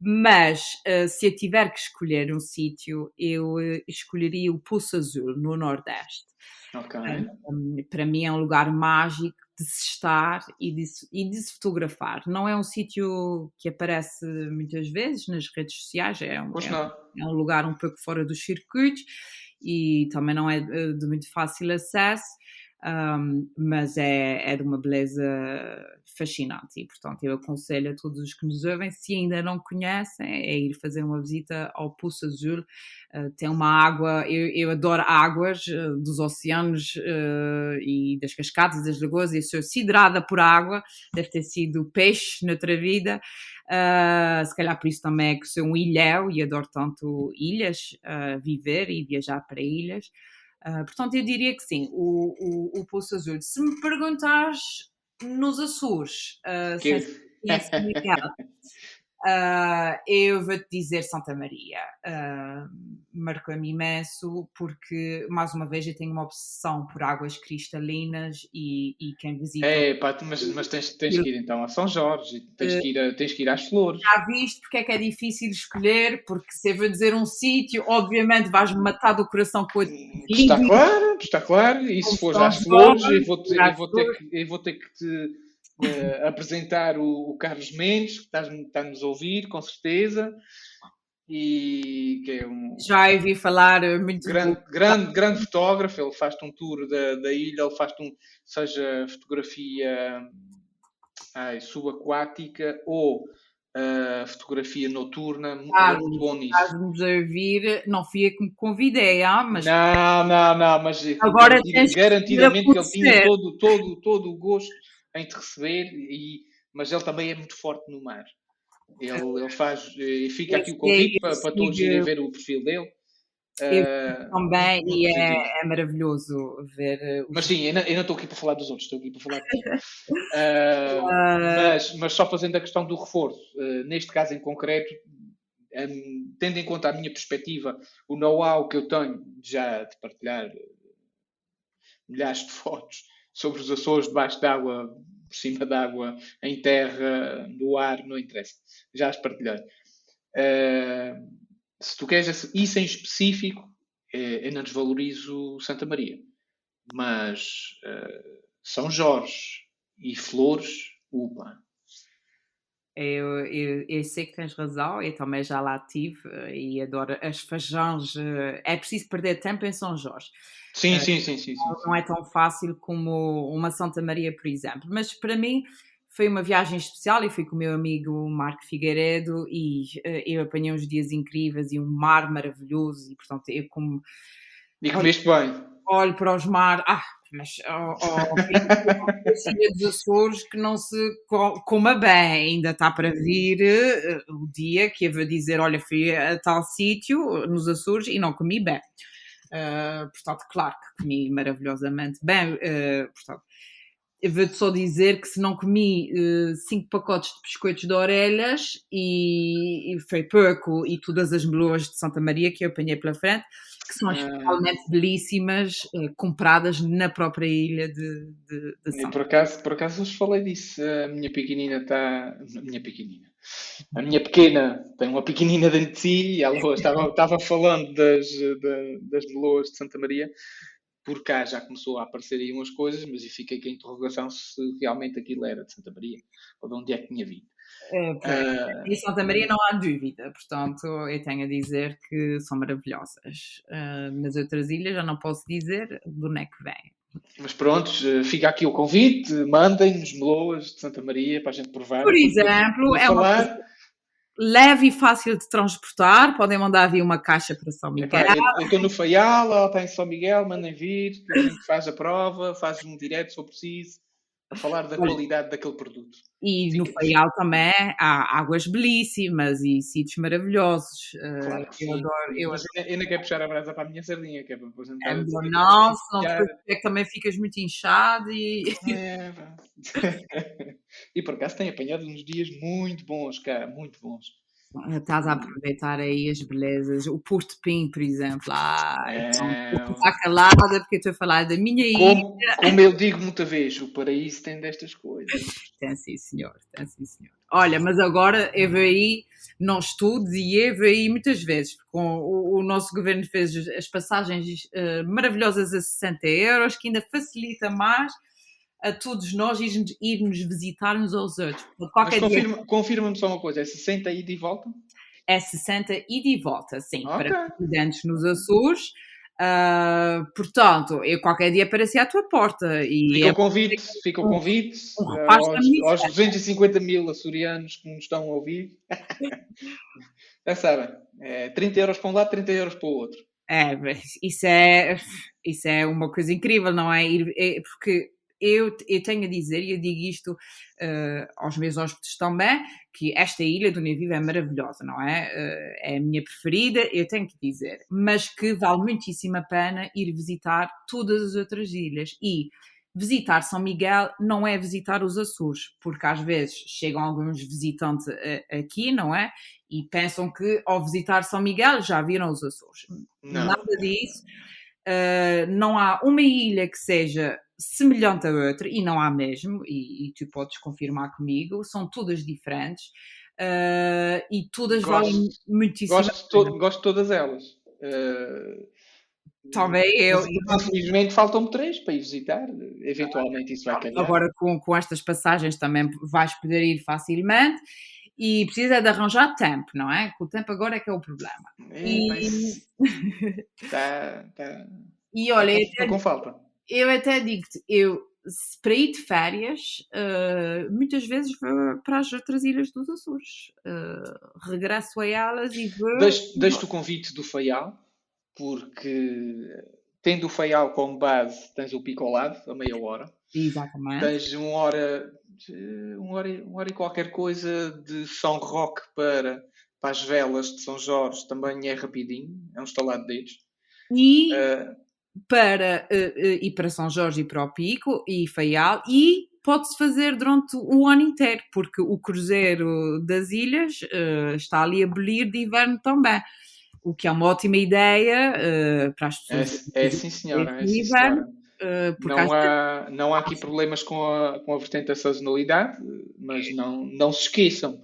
Mas uh, se eu tiver que escolher um sítio, eu uh, escolheria o Poço Azul, no Nordeste. Okay. Um, para mim é um lugar mágico de se estar e de, e de se fotografar. Não é um sítio que aparece muitas vezes nas redes sociais, é um, é, é um lugar um pouco fora dos circuitos e também não é eh, de muito fácil acesso um, mas é, é de uma beleza fascinante e, portanto, eu aconselho a todos os que nos ouvem, se ainda não conhecem, é ir fazer uma visita ao Poço Azul. Uh, tem uma água, eu, eu adoro águas uh, dos oceanos uh, e das cascadas e das lagoas, e sou siderada por água, deve ter sido peixe noutra vida. Se calhar por isso também é que sou um ilhéu e adoro tanto ilhas, viver e viajar para ilhas. Portanto, eu diria que sim, o, o, o Poço Azul. Se me perguntares nos Açores, uh, que... [LAUGHS] Uh, eu vou-te dizer Santa Maria. Uh, Marcou-me imenso porque, mais uma vez, eu tenho uma obsessão por águas cristalinas e, e quem visita. É, pá, mas, mas tens, tens que ir então a São Jorge, tens, que ir a, tens que ir às flores. Já viste porque é que é difícil escolher? Porque se eu vou dizer um sítio, obviamente vais-me matar do coração com a. Está claro, está claro. E se fores às flores, eu vou, ter, eu vou ter que, eu vou ter que te uh, apresentar o, o, Carlos Mendes, que está-nos a ouvir, com certeza. E que é um já ouvi falar muito grande, grande, grande fotógrafo. Ele faz-te um tour da, da ilha, ele faz-te um, seja fotografia ai, subaquática ou uh, fotografia noturna, ah, muito bom nisso. Estás-nos a ouvir, não fui eu que me convidei, ah, mas. Não, não, não, mas agora garantidamente que ele tinha todo, todo, todo o gosto em te receber, e, mas ele também é muito forte no mar. Ele, ele faz, e fica aqui o convite para, para todos irem ver o perfil dele. Uh, também, e é, é, maravilhoso ver. Uh, mas sim, eu não, eu não, estou aqui para falar dos outros, estou aqui para falar de uh, [LAUGHS] mas, mas só fazendo a questão do reforço, neste caso em concreto, um, tendo em conta a minha perspectiva, o know-how que eu tenho já de partilhar milhares de fotos sobre os Açores, debaixo d'água, por cima d'água, em terra, no ar, não interessa. Já as partilhei. Uh, se tu queres isso em específico, é, eu não desvalorizo Santa Maria. Mas uh, São Jorge e Flores, upa. Eu, eu, eu, sei que tens razão, eu também já lá tive eh, e adoro as fajões. É preciso perder tempo em São Jorge. Sim, sim, sim, sim, sim, Não é tão fácil como uma Santa Maria, por exemplo. Mas para mim, foi uma viagem especial e fui com o meu amigo Marco Figueiredo e uh, eu apanhei uns dias incríveis e um mar maravilhoso e portanto eu como... E comeste bem? Olho para os mares, ah, mas oh, oh, filha dos Açores que não se coma bem, ainda está para vir uh, o dia que eu vou dizer, olha, fui a tal sítio nos Açores e não comi bem. Uh, portanto, claro que comi maravilhosamente bem, uh, portanto, eu vou-te só dizer que se não comi uh, cinco pacotes de biscoitos de orelhas e, e foi pouco, e todas as meloas de Santa Maria que eu apanhei pela frente, que são ah. belíssimas, uh, compradas na própria ilha de, de, de Santa por acaso, por acaso vos falei disso, a minha pequenina está... A minha pequenina. A minha pequena tem uma pequenina dentro de si e ela [LAUGHS] estava, estava falando das, das meloas de Santa Maria por cá já começou a aparecer aí umas coisas, mas eu fiquei com a interrogação se realmente aquilo era de Santa Maria ou de onde é que tinha vindo. É, em Santa Maria não há dúvida, portanto, eu tenho a dizer que são maravilhosas. Uh, nas outras ilhas já não posso dizer de onde é que vem. Mas pronto, fica aqui o convite, mandem-nos meloas de Santa Maria para a gente provar. Por exemplo, é falar. uma leve e fácil de transportar, podem mandar vir uma caixa para São Miguel. Epá, eu estou no Faial, ela está em São Miguel, mandem vir, a gente faz a prova, faz um direto se for preciso falar da qualidade daquele produto. E no Faial também há águas belíssimas e sítios maravilhosos. Eh, claro eu sim. adoro. Eu, Mas adoro. ainda quero puxar a brasa para a minha sardinha, que é para apresentar. É bom, não, senão é que também ficas muito inchado e. É, [LAUGHS] e por acaso tem apanhado uns dias muito bons cá, muito bons. Estás a aproveitar aí as belezas. O Porto Pim, por exemplo. Ah, é, então, está calada porque estou a falar da minha como, ilha. Como eu digo muita vez, o paraíso tem destas coisas. Tem sim, senhor. Tem sim, senhor. Olha, mas agora aí, não estudo e aí muitas vezes. Com o, o nosso governo fez as passagens uh, maravilhosas a 60 euros, que ainda facilita mais a todos nós irmos, irmos visitar uns aos outros. Qualquer confirma-me confirma só uma coisa, é 60 ida e volta? É 60 ida e volta, sim, okay. para estudantes nos Açores. Uh, portanto, eu qualquer dia apareci à tua porta. E fica o convite, fica o convite um, um aos, aos 250 mil açorianos que nos estão a ouvir. [LAUGHS] Já sabem, é 30 euros para um lado, 30 euros para o outro. É, isso é, isso é uma coisa incrível, não é? é porque eu, eu tenho a dizer, e eu digo isto uh, aos meus hóspedes também, que esta ilha do Nevivo é maravilhosa, não é? Uh, é a minha preferida, eu tenho que dizer, mas que vale muitíssimo a pena ir visitar todas as outras ilhas e visitar São Miguel não é visitar os Açores, porque às vezes chegam alguns visitantes uh, aqui, não é? E pensam que ao visitar São Miguel já viram os Açores. Não. Nada disso. Uh, não há uma ilha que seja semelhante a outra, e não há mesmo, e, e tu podes confirmar comigo, são todas diferentes uh, e todas gosto, valem muitíssimo. Gosto, to gosto de todas elas. Uh, Talvez eu. Infelizmente faltam-me três para ir visitar. Eventualmente isso vai calhar. Agora com, com estas passagens também vais poder ir facilmente e precisa de arranjar tempo, não é? O tempo agora é que é o problema. É, e... tá, tá. [LAUGHS] e olha, tá com falta eu até digo-te, eu para ir de férias, uh, muitas vezes vou para as outras ilhas dos Açores. Uh, regresso a elas e vou. Deixo-te o convite do Faial, porque tendo o Faial como base, tens o pico ao lado, a meia hora. Exatamente. Tens uma hora, uma hora, uma hora e qualquer coisa de São Roque para, para as velas de São Jorge, também é rapidinho, é um estalado de dedos. E. Uh, para uh, uh, ir para São Jorge e para o Pico e Faial e pode-se fazer durante o ano inteiro, porque o cruzeiro das ilhas uh, está ali a abolir de inverno também, o que é uma ótima ideia para as pessoas. É, é sim, senhora. É, sim, inverno, não, há, não há aqui problemas com a, com a vertente da sazonalidade, mas não, não se esqueçam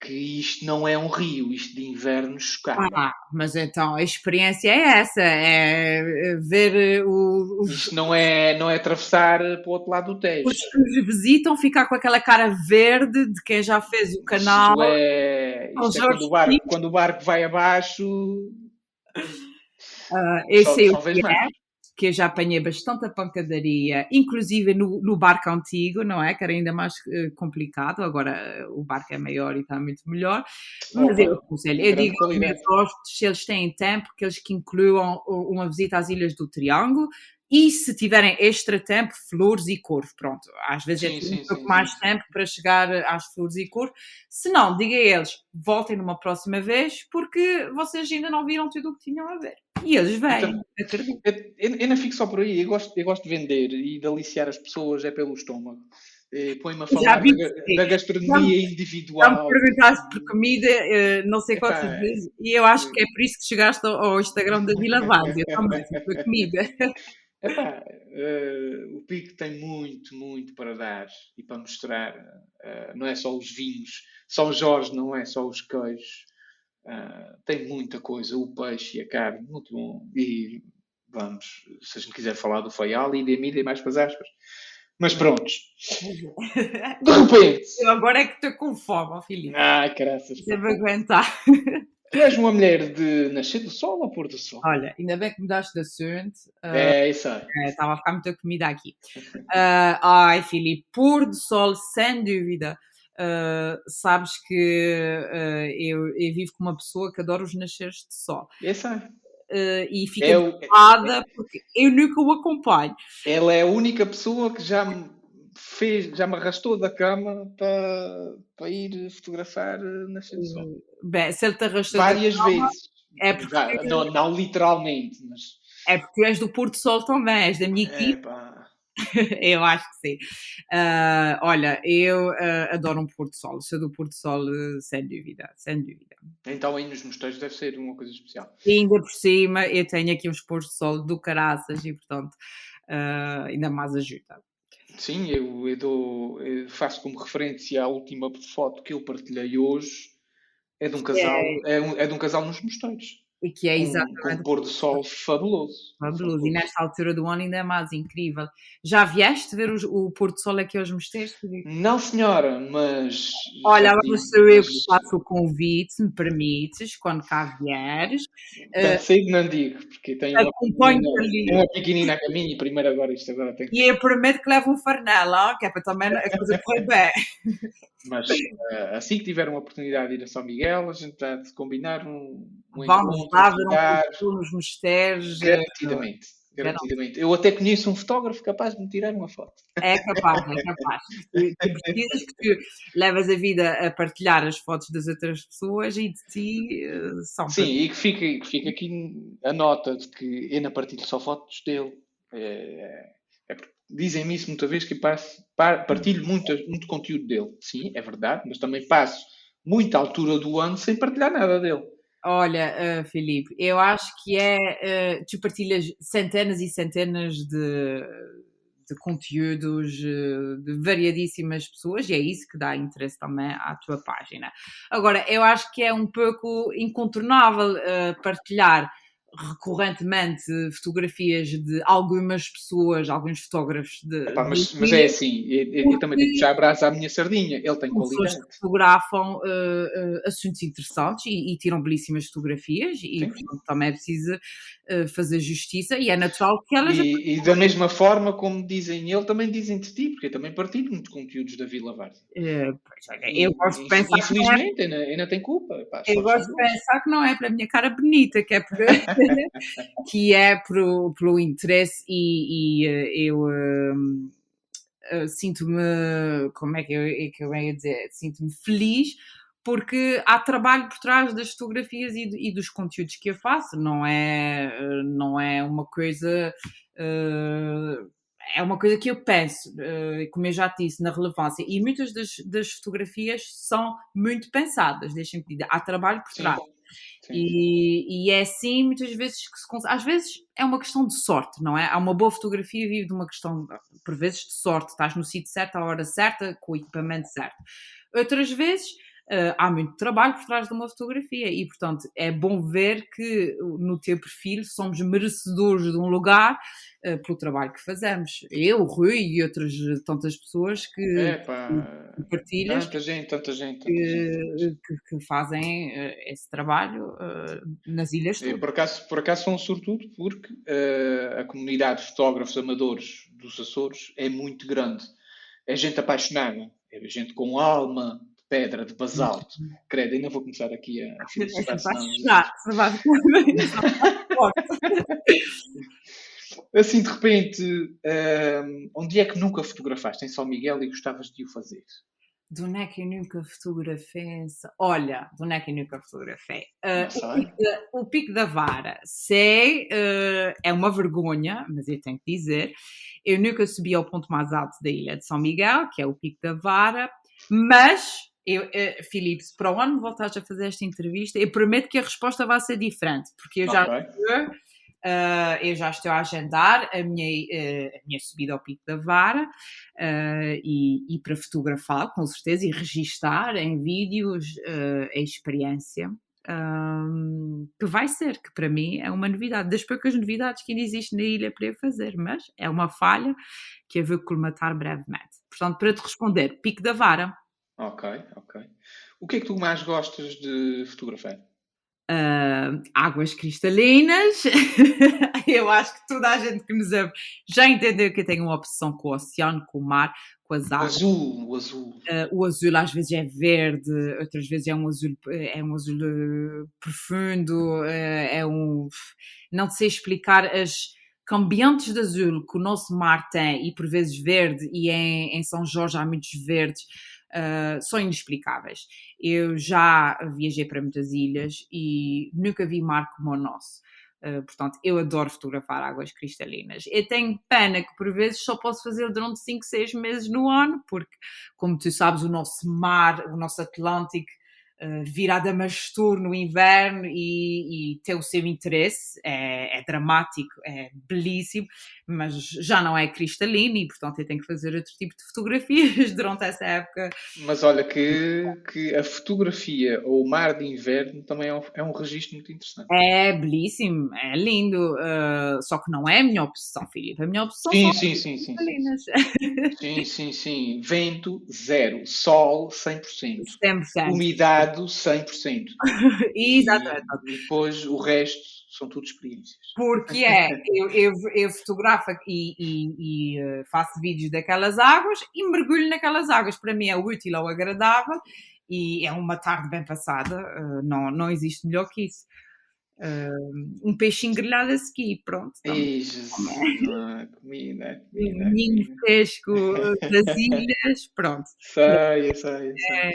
que isto não é um rio, isto de inverno chocado. Ah, mas então a experiência é essa, é ver o, os... Isto não é, não é atravessar para o outro lado do Tejo. Os que nos visitam ficar com aquela cara verde de quem já fez o canal. Isto é, isto é quando, o barco, quando o barco vai abaixo... Uh, esse só, é o que é, que eu já apanhei bastante a pancadaria, inclusive no, no barco antigo, não é? Que era ainda mais uh, complicado, agora uh, o barco é maior e está muito melhor. Mas eu aconselho, eu digo aos meus hóspedes, se eles têm tempo, que eles que incluam uma visita às Ilhas do Triângulo, e se tiverem extra tempo, flores e corvo. Pronto, às vezes sim, é sim, um pouco sim, mais tempo para chegar às flores e corvo. Se não, diga a eles, voltem numa próxima vez, porque vocês ainda não viram tudo o que tinham a ver. E eles vêm, então. Eu, eu, eu, não fico só por aí, eu gosto, eu gosto de vender e de aliciar as pessoas é pelo estômago. Eh, põe-me a falar da, da, gastronomia já, individual. Já me perguntaste por comida, eh, não sei quantas vezes, e eu acho que é por isso que chegaste ao Instagram da Vila Várzea também, por comida. [LAUGHS] Epá, uh, o Pico tem muito, muito para dar e para mostrar. Uh, não é só os vinhos, São Jorge não é só os queijos. Uh, tem muita coisa, o peixe e a carne, muito bom. E vamos, se a gente quiser falar do feial, e de e mais para as aspas. Mas prontos. [LAUGHS] De repente. Eu agora é que estou com fome, Filipe. Ah, graças. Devo aguentar. Tu és uma mulher de nascer do sol ou pôr do sol? Olha, ainda bem que mudaste de assunto. Uh, é, isso é. Estava a ficar muita comida aqui. Uh, ai, Filipe, pôr do sol, sem dúvida. Uh, sabes que eu, eu, vivo com uma pessoa que adora os nasceres de sol. Isso é. Uh, e fica é porque eu nunca o acompanho. Ela é a única pessoa que já me fez, já me arrastou da cama para, para ir fotografar na Sol. Bem, se ele te arrastou várias cama, vezes. É porque já, não, não, literalmente, mas é porque és do Porto Sol também, és da minha equipe. [LAUGHS] eu acho que sim. Uh, olha, eu uh, adoro um Porto Sol, sou do Porto Sol uh, sem dúvida, sem dúvida. Então aí nos mosteiros deve ser uma coisa especial. E ainda por cima, eu tenho aqui uns Porto Sol do caraças e portanto ainda mais ajuda. Sim, eu, eu, dou, eu, faço como referência a última foto que eu partilhei hoje. É de um casal, é, é, um, é de um casal nos mosteiros. E que é exatamente. Um pôr do sol fabuloso. Fabuloso. E nesta altura do ano ainda é mais incrível. Já vieste ver o, o pôr do sol aqui aos mosteiros? Não, senhora, mas. Olha, ser eu que faço o convite, se me permites, quando cá vieres. Uh, Sei não digo, porque tenho uma, pequenina, uma pequenina a caminho e primeiro agora isto agora tem E eu prometo que levo um farnel, que é para também a coisa correr bem. Mas uh, assim que tiver uma oportunidade de ir a São Miguel, a gente está de combinar um. um Vamos lá ver um nos mistérios. Eh, garantidamente. Garantidamente. Eu até conheço um fotógrafo capaz de me tirar uma foto. É capaz, é capaz. [LAUGHS] Tu, precisas que tu levas a vida a partilhar as fotos das outras pessoas e de ti uh, são. Sim, e que fica, que fica aqui a nota de que eu não partilho só fotos dele. É, é porque dizem-me isso muitas vezes que passo, partilho muito, muito conteúdo dele. Sim, é verdade, mas também passo muita altura do ano sem partilhar nada dele. Olha, uh, Filipe, eu acho que é. Uh, tu partilhas centenas e centenas de, de conteúdos uh, de variadíssimas pessoas e é isso que dá interesse também à tua página. Agora, eu acho que é um pouco incontornável partilhar recorrentemente fotografias de algumas pessoas, alguns fotógrafos de. Epá, mas, mas, é assim, eu, eu também digo já abraço à minha sardinha, ele tem qualidade. Pessoas que fotografam uh, uh, assuntos interessantes e, e, tiram belíssimas fotografias, e portanto, também é preciso uh, fazer justiça, e é natural que elas. E, e, da mesma forma como dizem ele, também dizem de ti, porque eu também partilho muitos conteúdos da Vila Várzea. eu gosto de pensar. Infelizmente, que não é, ainda, tem culpa. Pá, eu gosto de pensar que não é pela minha cara bonita, que é por. [LAUGHS] [LAUGHS] que é pelo, pelo interesse e, e eh, eu uh, uh, sinto-me, como é que eu, é que eu ia dizer, sinto-me feliz porque há trabalho por trás das fotografias e, e, dos conteúdos que eu faço, não é, não é uma coisa... Uh, é uma coisa que eu penso, como eu já disse, na relevância, e muitas das, das fotografias são muito pensadas, deixem-me dizer, há trabalho por trás. Sim. E, e, é assim muitas vezes que se consegue. Às vezes é uma questão de sorte, não é? Há uma boa fotografia vive de uma questão, por vezes, de sorte. Estás no sítio certo, à hora certa, com o equipamento certo. Outras vezes uh, há muito trabalho por trás de uma fotografia e, portanto, é bom ver que no teu perfil somos merecedores de um lugar uh, pelo trabalho que fazemos. Eu, Rui e outras tantas pessoas que, Epa, que partilhas. Tanta gente, tanta gente. Tanta que, gente. que, que, fazem uh, esse trabalho nas ilhas todas. Por acaso, por acaso são sobretudo porque a comunidade de fotógrafos amadores dos Açores é muito grande. É gente apaixonada, é gente com alma, pedra, de basalto. Credo, ainda vou começar aqui a filosofar. assim, de repente, um, onde é que nunca fotografaste em São Miguel e gostavas de o fazer? Onde é que eu nunca fotografei? Olha, onde é que eu nunca fotografei? Uh, o, pico da, o, pico da, Vara, sei, uh, é uma vergonha, mas eu tenho que dizer, eu nunca subi ao ponto mais alto da ilha de São Miguel, que é o Pico da Vara, mas eu, uh, Filipe, se para o ano voltares a fazer esta entrevista, eu prometo que a resposta vai ser diferente, porque eu já, okay. uh, eu já estou a agendar a minha, uh, a minha subida ao Pico da Vara e, e, para fotografar, com certeza, e registar em vídeos a experiência. Um, que vai ser, que para mim é uma novidade, das poucas novidades que ainda existe na ilha para eu fazer, mas é uma falha que eu vou colmatar brevemente. Portanto, para te responder, Pico da Vara, Ok, ok. O que é que tu mais gostas de fotografar? Uh, águas cristalinas. [LAUGHS] eu acho que toda a gente que nos ouve já entendeu que eu tenho uma obsessão com o oceano, com o mar, com as águas. O azul, o azul. Uh, o azul às vezes é verde, outras vezes é um azul, é um azul uh, profundo, é um. Não sei explicar as cambiantes de azul que o nosso mar tem, e por vezes verde, e em, em São Jorge há muitos verdes uh, são inexplicáveis. Eu já viajei para muitas ilhas e nunca vi mar como o nosso. Uh, portanto, eu adoro fotografar águas cristalinas. Eu tenho pena que por vezes só posso fazer durante 5, 6 meses no ano, porque, como tu sabes, o nosso mar, o nosso Atlântico, uh, vir a Damastur no inverno e, e, ter o seu interesse é, é, dramático, é belíssimo, mas já não é cristalino e, portanto, eu tenho que fazer outro tipo de fotografias [LAUGHS] durante essa época. Mas olha que, que a fotografia ou o mar de inverno também é um, é um registro muito interessante. É belíssimo, é lindo, uh, só que não é a minha opção, Filipe. A minha opção sim, sim, sim, sim, sim. sim, sim, sim. Vento, zero. Sol, 100%. 100%. Umidade, 100%. [LAUGHS] Exatamente. E depois o resto são tudo experiências. Porque [LAUGHS] é, eu, eu, eu fotografo e, e, e, eh, faço vídeos daquelas águas e mergulho naquelas águas. Para mim é útil ou agradável e é uma tarde bem passada, eh, não, não existe melhor que isso. Uh, um peixinho grelhado a seguir, pronto. Então, Ei, Jesus, comida, comida. Um fresco das [LAUGHS] ilhas, pronto. Sei, sei, sei. É,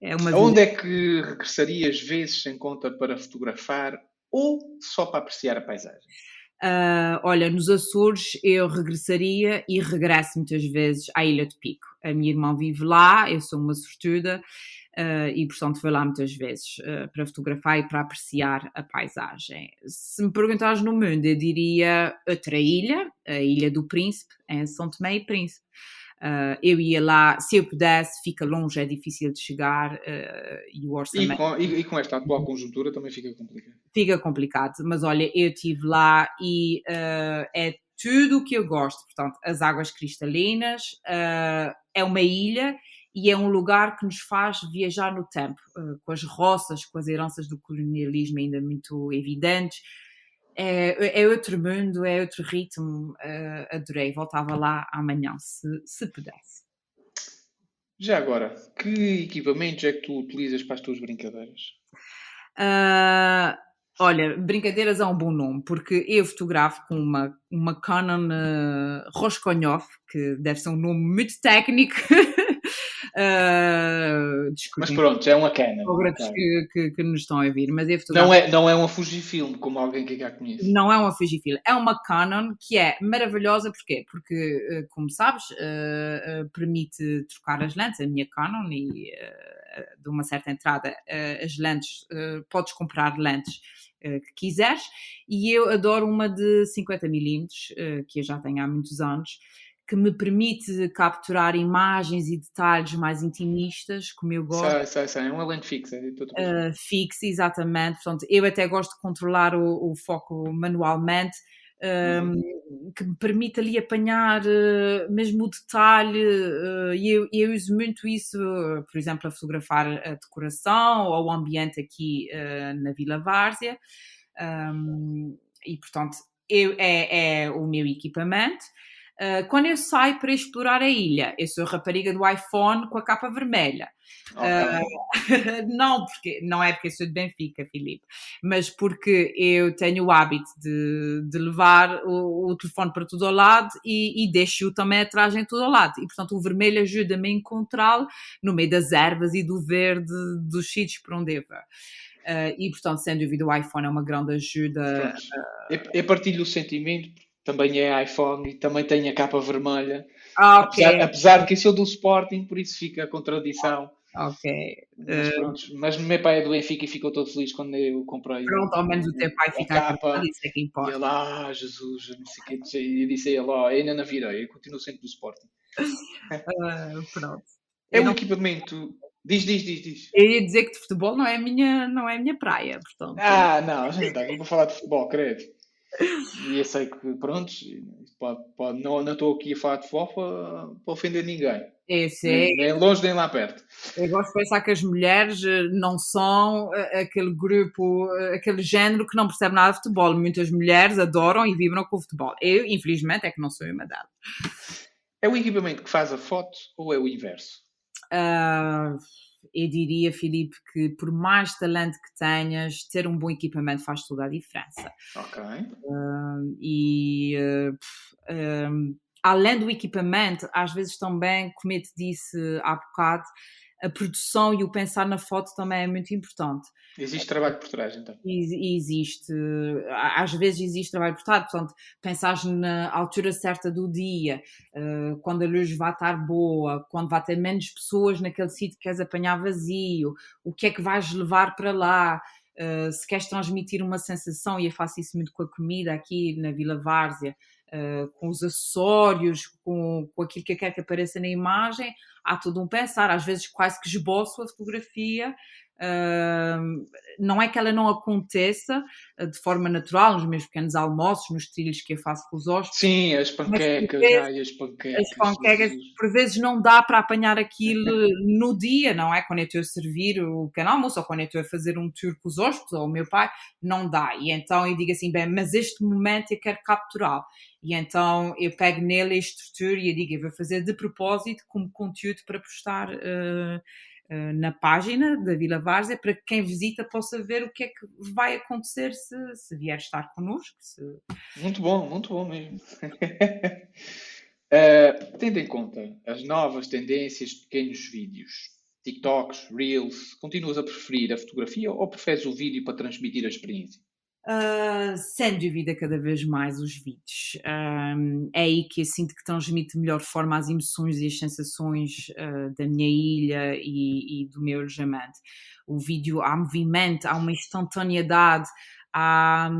é uma Onde é que regressarias vezes sem conta para fotografar ou só para apreciar a paisagem? Uh, olha, nos Açores eu regressaria e regresso muitas vezes à Ilha de Pico. A minha irmã vive lá, eu sou uma sortuda uh, e, portanto, vou lá muitas vezes uh, para fotografar e para apreciar a paisagem. Se me perguntares no mundo, eu diria outra ilha, a Ilha do Príncipe, em São Tomé e Príncipe. Uh, eu ia lá, se eu pudesse, fica longe, é difícil de chegar uh, e o orçamento. E com, e, e com, esta atual conjuntura também fica complicado. Fica complicado, mas olha, eu estive lá e uh, é tudo o que eu gosto. Portanto, as águas cristalinas, é uma ilha e é um lugar que nos faz viajar no tempo, com as roças, com as heranças do colonialismo ainda muito evidentes é, é outro mundo, é outro ritmo. Uh, adorei, voltava lá amanhã, se, se pudesse. Já agora, que equipamentos é que tu utilizas para as tuas brincadeiras? Uh, olha, brincadeiras é um bom nome, porque eu fotografo com uma, uma Canon uh, Roskonov, que deve ser um nome muito técnico. [LAUGHS] Uh, mas pronto, é uma cana. Fotógrafos que, que, que, nos estão a vir. Mas é não, é, não é uma Fujifilm, como alguém que já conhece. Não é uma Fujifilm, é uma Canon que é maravilhosa. Porquê? Porque, uh, como sabes, uh, permite trocar as lentes, a minha Canon, e de uma certa entrada, as lentes, podes comprar lentes que quiseres. E eu adoro uma de 50mm, que eu já tenho há muitos anos que me permite capturar imagens e detalhes mais intimistas, como eu gosto. Sei, sei, sei. É uma lente fixa. Uh, fixa, exatamente. Portanto, eu até gosto de controlar o, o foco manualmente, um, que me permite ali apanhar uh, mesmo o detalhe, uh, e eu, eu, uso muito isso, por exemplo, a fotografar a decoração ou o ambiente aqui na Vila Várzea, um, e portanto eu, é, é o meu equipamento. Uh, quando eu saio para explorar a ilha, eu sou a rapariga do iPhone com a capa vermelha. Okay. Uh, [LAUGHS] não, porque, não é porque eu sou de Benfica, Filipe, mas porque eu tenho o hábito de, de levar o, o, telefone para todo o lado e, e deixo-o também atrás em todo o lado. E, portanto, o vermelho ajuda-me a encontrá-lo no meio das ervas e do verde dos sítios por onde eu vou. Uh, e, portanto, sem dúvida, o iPhone é uma grande ajuda. Eu, eu partilho o sentimento, também é iPhone e também tem a capa vermelha. Ah, okay. apesar, apesar de que eu sou do Sporting, por isso fica a contradição. Ok. Mas, pronto, mas o meu pai é do Benfica e ficou todo feliz quando eu comprei. Pronto, ao menos o teu pai fica capa. Isso é que importa. E ele, ah, Jesus, não sei o que. Eu disse a ele, ó, ainda não virei, eu continuo sempre do Sporting. uh, [LAUGHS] pronto. É um equipamento Diz, diz, diz, diz. Eu ia dizer que de futebol não é a minha, não é a minha praia, portanto. Ah, não, está, vou falar de futebol, credo. E eu sei que, pronto, pode, pode, não, não estou aqui a falar de futebol para, ofender ninguém. Esse é. Nem, longe nem lá perto. Eu gosto de pensar que as mulheres eh, não são eh, aquele grupo, eh, aquele género que não percebe nada de futebol. Muitas mulheres adoram e vibram com o futebol. Eu, infelizmente, é que não sou uma delas. É o equipamento que faz a foto ou é o inverso? Uh, eu diria, Filipe, que por mais talento que tenhas, ter um bom equipamento faz toda a diferença. Ok. Uh, e uh, além do equipamento, às vezes também, como eu te disse há bocado, a produção e o pensar na foto também é muito importante. Existe trabalho por trás, então? Existe, às vezes existe trabalho por trás, portanto, pensar na altura certa do dia, eh, quando a luz vai estar boa, quando vai ter menos pessoas naquele sítio que queres apanhar vazio, o que é que vais levar para lá, eh, se queres transmitir uma sensação, e eu faço isso muito com a comida aqui na Vila Várzea, uh, com os acessórios, com, com aquilo que eu quero que apareça na imagem, há todo um pensar, às vezes quase que esboço a fotografia, Uh, não é que ela não aconteça uh, de forma natural nos meus pequenos almoços, nos trilhos que eu faço com os hóspedes. Sim, as panquecas, vezes, ai, as panquecas. As panquecas, por vezes não dá para apanhar aquilo no dia, não é? Quando eu estou a servir o pequeno almoço ou quando eu estou a fazer um tour com os hóspedes ou o meu pai, não dá. E então eu digo assim, bem, mas este momento eu quero capturá-lo. E então eu pego nele a estrutura e eu digo, eu vou fazer de propósito como conteúdo para postar uh, na página da Vila Várzea, para que quem visita possa ver o que é que vai acontecer se, se vier estar connosco. Se... Muito bom, muito bom mesmo. uh, [LAUGHS] tendo em conta as novas tendências de pequenos vídeos, TikToks, Reels, continuas a preferir a fotografia ou preferes o vídeo para transmitir a experiência? Uh, sem dúvida, cada vez mais os vídeos. É aí que eu sinto que transmite de melhor forma as emoções e as sensações uh, da minha ilha e, e, do meu alojamento. O vídeo, há movimento, há uma instantaneidade, há,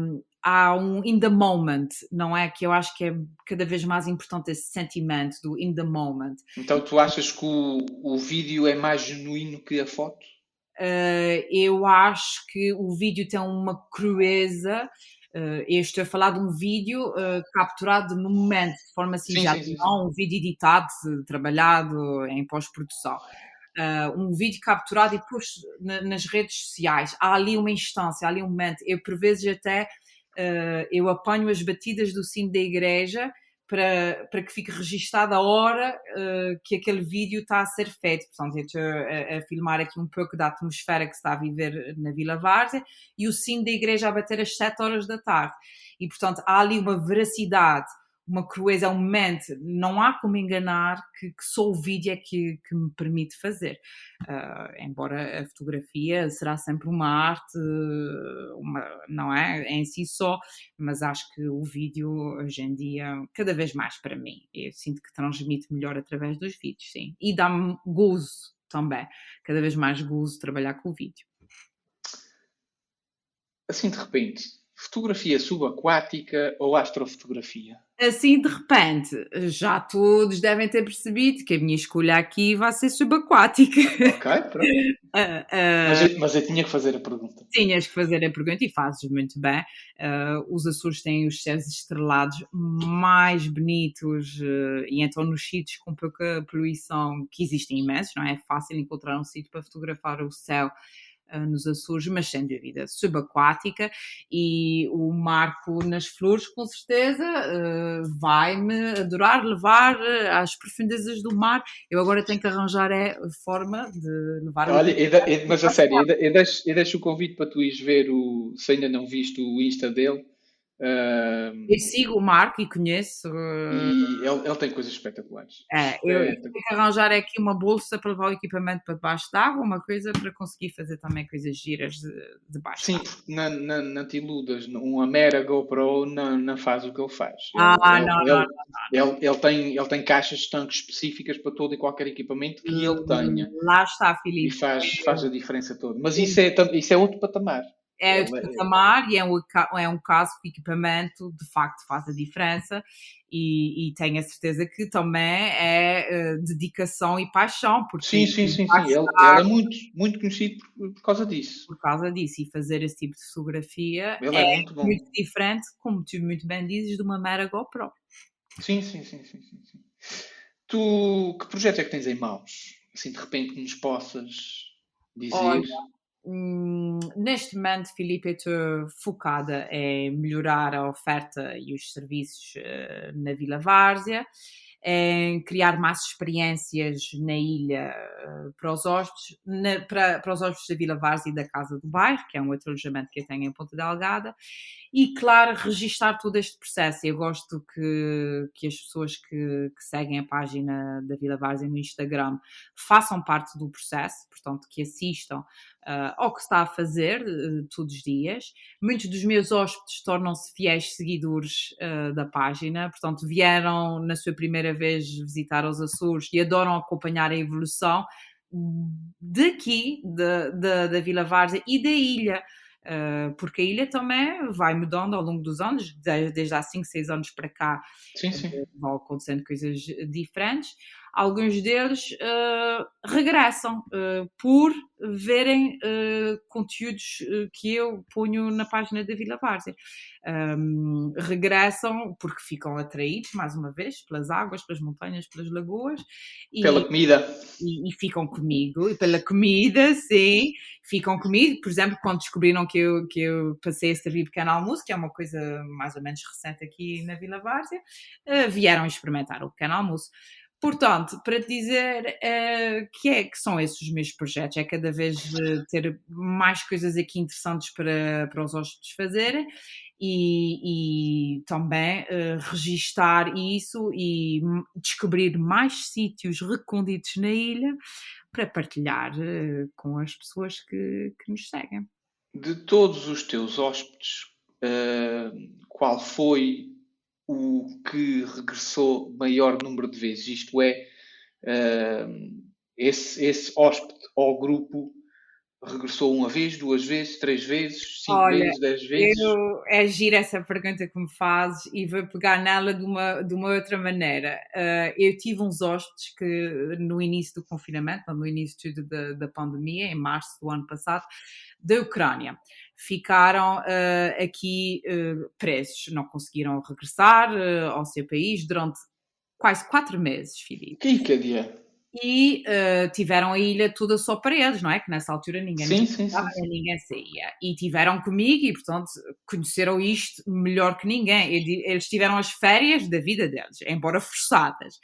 há um in the moment, não é? Que eu acho que é cada vez mais importante esse sentimento do in the moment. Então, tu achas que o, o vídeo é mais genuíno que a foto? Uh, eu acho que o vídeo tem uma crueza. Uh, eu estou a falar de um vídeo uh, capturado no momento, de forma assim, já não um vídeo editado, trabalhado em pós-produção. Uh, um vídeo capturado e posto na, nas redes sociais. Há ali uma instância, há ali um momento. Eu, por vezes, até eu apanho as batidas do sino da igreja para, para que fique registada a hora uh, que aquele vídeo está a ser feito. Portanto, eu estou a, a, filmar aqui um pouco da atmosfera que se está a viver na Vila Várzea e o sino da igreja a bater às 7 horas da tarde. E, portanto, há ali uma veracidade uma crueza, é um momento, não há como enganar que, que só o vídeo é que, que me permite fazer. Uh, embora a fotografia será sempre uma arte, uma, não é? Em si só, mas acho que o vídeo hoje em dia, cada vez mais para mim, eu sinto que transmite melhor através dos vídeos, sim. E dá-me gozo também, cada vez mais gozo trabalhar com o vídeo. Assim de repente, Fotografia subaquática ou astrofotografia? Assim, de repente, já todos devem ter percebido que a minha escolha aqui vai ser subaquática. Ok, pronto. uh, [LAUGHS] uh, mas, eu, mas, eu, tinha que fazer a pergunta. Tinhas que fazer a pergunta e fazes muito bem. Uh, os Açores têm os céus estrelados mais bonitos e então nos sítios com pouca poluição, que existem imensos, não é? É fácil encontrar um sítio para fotografar o céu nos Açores, mas sem dúvida subaquática, e o Marco nas Flores, com certeza, uh, vai-me adorar levar ah, às profundezas do mar. Eu agora tenho que arranjar é, a forma de levar. Olha, mas a sério, eu deixo, eu deixo o convite para tu ires ver o, se ainda não viste o Insta dele Uh, eu sigo o Marco e conheço. Uh, e ele, ele, tem coisas espetaculares. É, eu é, tenho que arranjar aqui uma bolsa para levar o equipamento para debaixo d'água, uma coisa para conseguir fazer também coisas giras de, de. Sim, na, na, na te iludas, uma mera GoPro não, não faz o que ele faz. Ah, ele, não, ele, não, não, não, Ele, ele, tem, ele tem caixas de tanques específicas para todo e qualquer equipamento que ele tenha. Lá está, Filipe. E faz, faz a diferença toda. Mas isso é, isso é outro patamar. É de patamar e é um, é um caso que o equipamento de facto faz a diferença e, e tenho a certeza que também é uh, dedicação e paixão. Porque sim, sim, sim, sim. Ele, ele, é muito, muito conhecido por, por, causa disso. Por causa disso. E fazer esse tipo de fotografia ele é, é muito, muito, diferente, como tu muito bem dizes, de uma mera GoPro. Sim, sim, sim, sim, sim, sim. Tu, que projeto é que tens em mãos? Assim, de repente, que nos possas dizer? Olha, Hum, neste momento, Filipe, estou focada em melhorar a oferta e os serviços uh, na Vila Várzea, em criar mais experiências na ilha uh, para os hóspedes, na, para, para os hóspedes da Vila Várzea e da Casa do Bairro, que é um outro alojamento que eu tenho em Ponta Delgada, e, claro, registar todo este processo. Eu gosto que, que as pessoas que, que seguem a página da Vila Várzea no Instagram façam parte do processo, portanto, que assistam uh, ao que está a fazer uh, todos os dias. Muitos dos meus hóspedes tornam-se fiéis seguidores uh, da página, portanto, vieram na sua primeira vez visitar os Açores e adoram acompanhar a evolução daqui, da, da, da Vila Várzea e da ilha. Uh, porque a ilha também vai mudando ao longo dos anos, desde, desde há 5, 6 anos para cá, sim, sim. vão acontecendo coisas diferentes alguns deles uh, regressam uh, por verem uh, conteúdos que eu ponho na página da Vila Várzea. Um, regressam porque ficam atraídos, mais uma vez, pelas águas, pelas montanhas, pelas lagoas. E, pela comida. E, e, ficam comigo, e pela comida, sim, ficam comigo. Por exemplo, quando descobriram que eu, que eu passei a servir pequeno almoço, que é uma coisa mais ou menos recente aqui na Vila Várzea, vieram experimentar o pequeno almoço. Portanto, para te dizer uh, que é que são esses os meus projetos, é cada vez uh, ter mais coisas aqui interessantes para, para os hóspedes fazerem e, e também uh, registar isso e descobrir mais sítios recônditos na ilha para partilhar uh, com as pessoas que, que nos seguem. De todos os teus hóspedes, qual foi o que regressou maior número de vezes, isto é, uh, esse, esse hóspede ou grupo regressou uma vez, duas vezes, três vezes, cinco Olha, vezes, dez vezes? Eu, é gira essa pergunta que me fazes e vou pegar nela de uma, de uma outra maneira. Uh, eu tive uns hóspedes que no início do confinamento, no início da, da pandemia, em março do ano passado, da Ucrânia ficaram uh, aqui uh, presos, não conseguiram regressar uh, ao seu país durante quase quatro meses, Filipe. Que dia? E tiveram a ilha toda só para eles, não é? Que nessa altura ninguém sim, sim, sim, ninguém saía. E tiveram comigo e, portanto, conheceram isto melhor que ninguém. Eles tiveram as férias da vida deles, embora forçadas.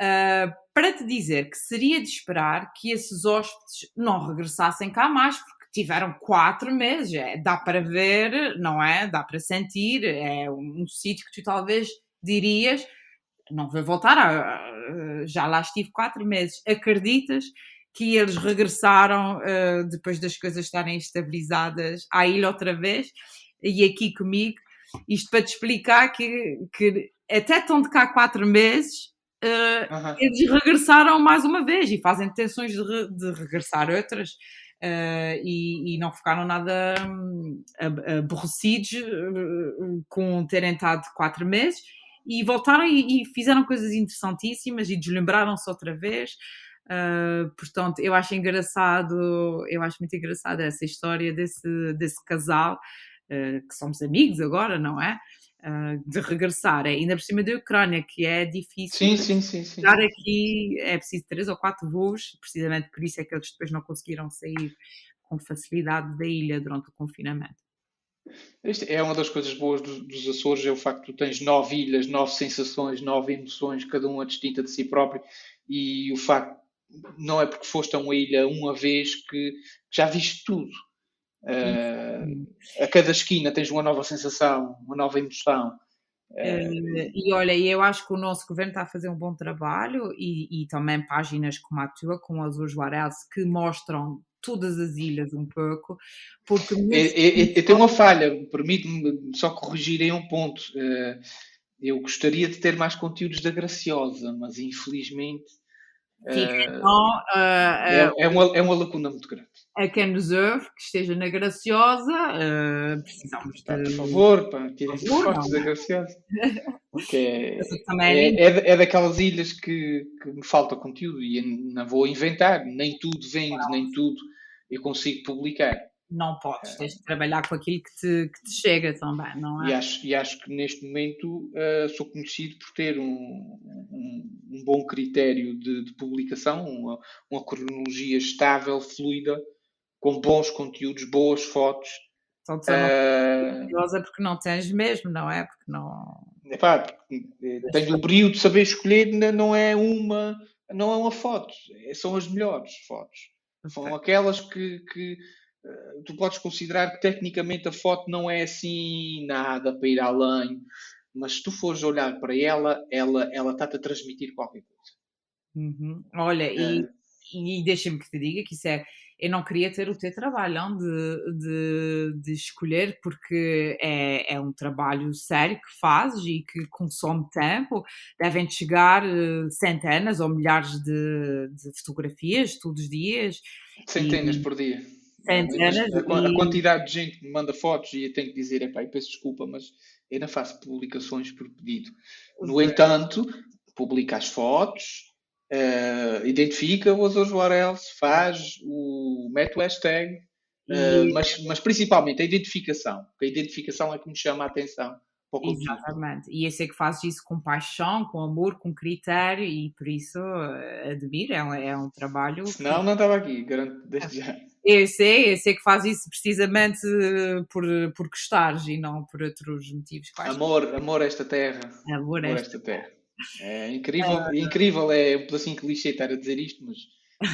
Uh, para te dizer que seria de esperar que esses hóspedes não regressassem cá mais, porque tiveram quatro meses, é, dá para ver, não é? Dá para sentir, é um, um sítio que tu talvez dirias, não vou voltar, a, já lá estive quatro meses, acreditas que eles regressaram uh, depois das coisas estarem estabilizadas à ilha outra vez? E aqui comigo, isto para te explicar que, que até estão de cá quatro meses, uh, eles regressaram mais uma vez e fazem intenções de, re, de regressar outras Uh, e, e, não ficaram nada um, aborrecidos uh, com terem estado quatro meses e voltaram e, e fizeram coisas interessantíssimas e deslembraram-se outra vez. Uh, portanto, eu acho engraçado, eu acho muito engraçada essa história desse, desse casal, uh, que somos amigos agora, não é? Uh, de regressar, é, ainda por cima da Ucrânia, que é difícil. Sim, sim, sim. Estar aqui é preciso três ou quatro voos, precisamente por isso é que eles depois não conseguiram sair com facilidade da ilha durante o confinamento. Este é uma das coisas boas dos, dos, Açores, é o facto que tu tens nove ilhas, nove sensações, nove emoções, cada uma distinta de si próprio, e o facto não é porque foste a uma ilha uma vez que já viste tudo. Uh, a cada esquina tens uma nova sensação, uma nova emoção. Uh, e olha, eu acho que o nosso governo está a fazer um bom trabalho e, e também páginas como a tua, com as Juarez, que mostram todas as ilhas um pouco, porque... Eu, tenho uma falha, permite-me só corrigir em um ponto. Eu gostaria de ter mais conteúdos da Graciosa, mas infelizmente então, é, é, uma, é uma lacuna muito grande. A quem nos ouve, que esteja na Graciosa, uh, precisamos de. Por favor, pá, tirem fotos da Graciosa. [LAUGHS] Porque é, é, é, é, daquelas ilhas que, que me falta conteúdo e não vou inventar, nem tudo vende, nem tudo eu consigo publicar não podes, tens de trabalhar com aquilo que te, que te chega também, não é? E acho, e acho que neste momento uh, sou conhecido por ter um, um, um bom critério de, de publicação, uma, uma, cronologia estável, fluida, com bons conteúdos, boas fotos. Então, uh, curiosa porque não tens mesmo, não é? Porque não. Epá, eh, tenho o brilho de saber escolher, não é uma, não é uma foto, são as melhores fotos. São aquelas que, que tu podes considerar que tecnicamente a foto não é assim nada para ir além, mas se tu fores olhar para ela, ela ela está-te a transmitir qualquer coisa. Uhum. Olha, é. e, e deixa-me que te diga que isso é. Eu não queria ter o teu trabalho de, de, de escolher, porque é, é um trabalho sério que fazes e que consome tempo. Devem chegar eh, centenas ou milhares de, de fotografias todos os dias. Centenas e, por dia Centenas. A, quantidade de gente que me manda fotos e eu tenho que dizer, epá, peço desculpa, mas eu não faço publicações por pedido. No entanto, publica as fotos, uh, identifica os URLs, faz o, mete o hashtag, uh, mas, mas principalmente a identificação, porque a identificação é que me chama a atenção. Exatamente. E eu sei que fazes isso com paixão, com amor, com critério e por isso uh, admiro, é um, é um trabalho. Não, não estava aqui, garanto desde já. Eu sei, eu sei que faz isso precisamente por, por gostares e não por outros motivos. Quais. Amor, amor a esta terra. Amor, amor esta, esta terra. terra. É incrível, é incrível, é um pedacinho clichê estar a dizer isto, mas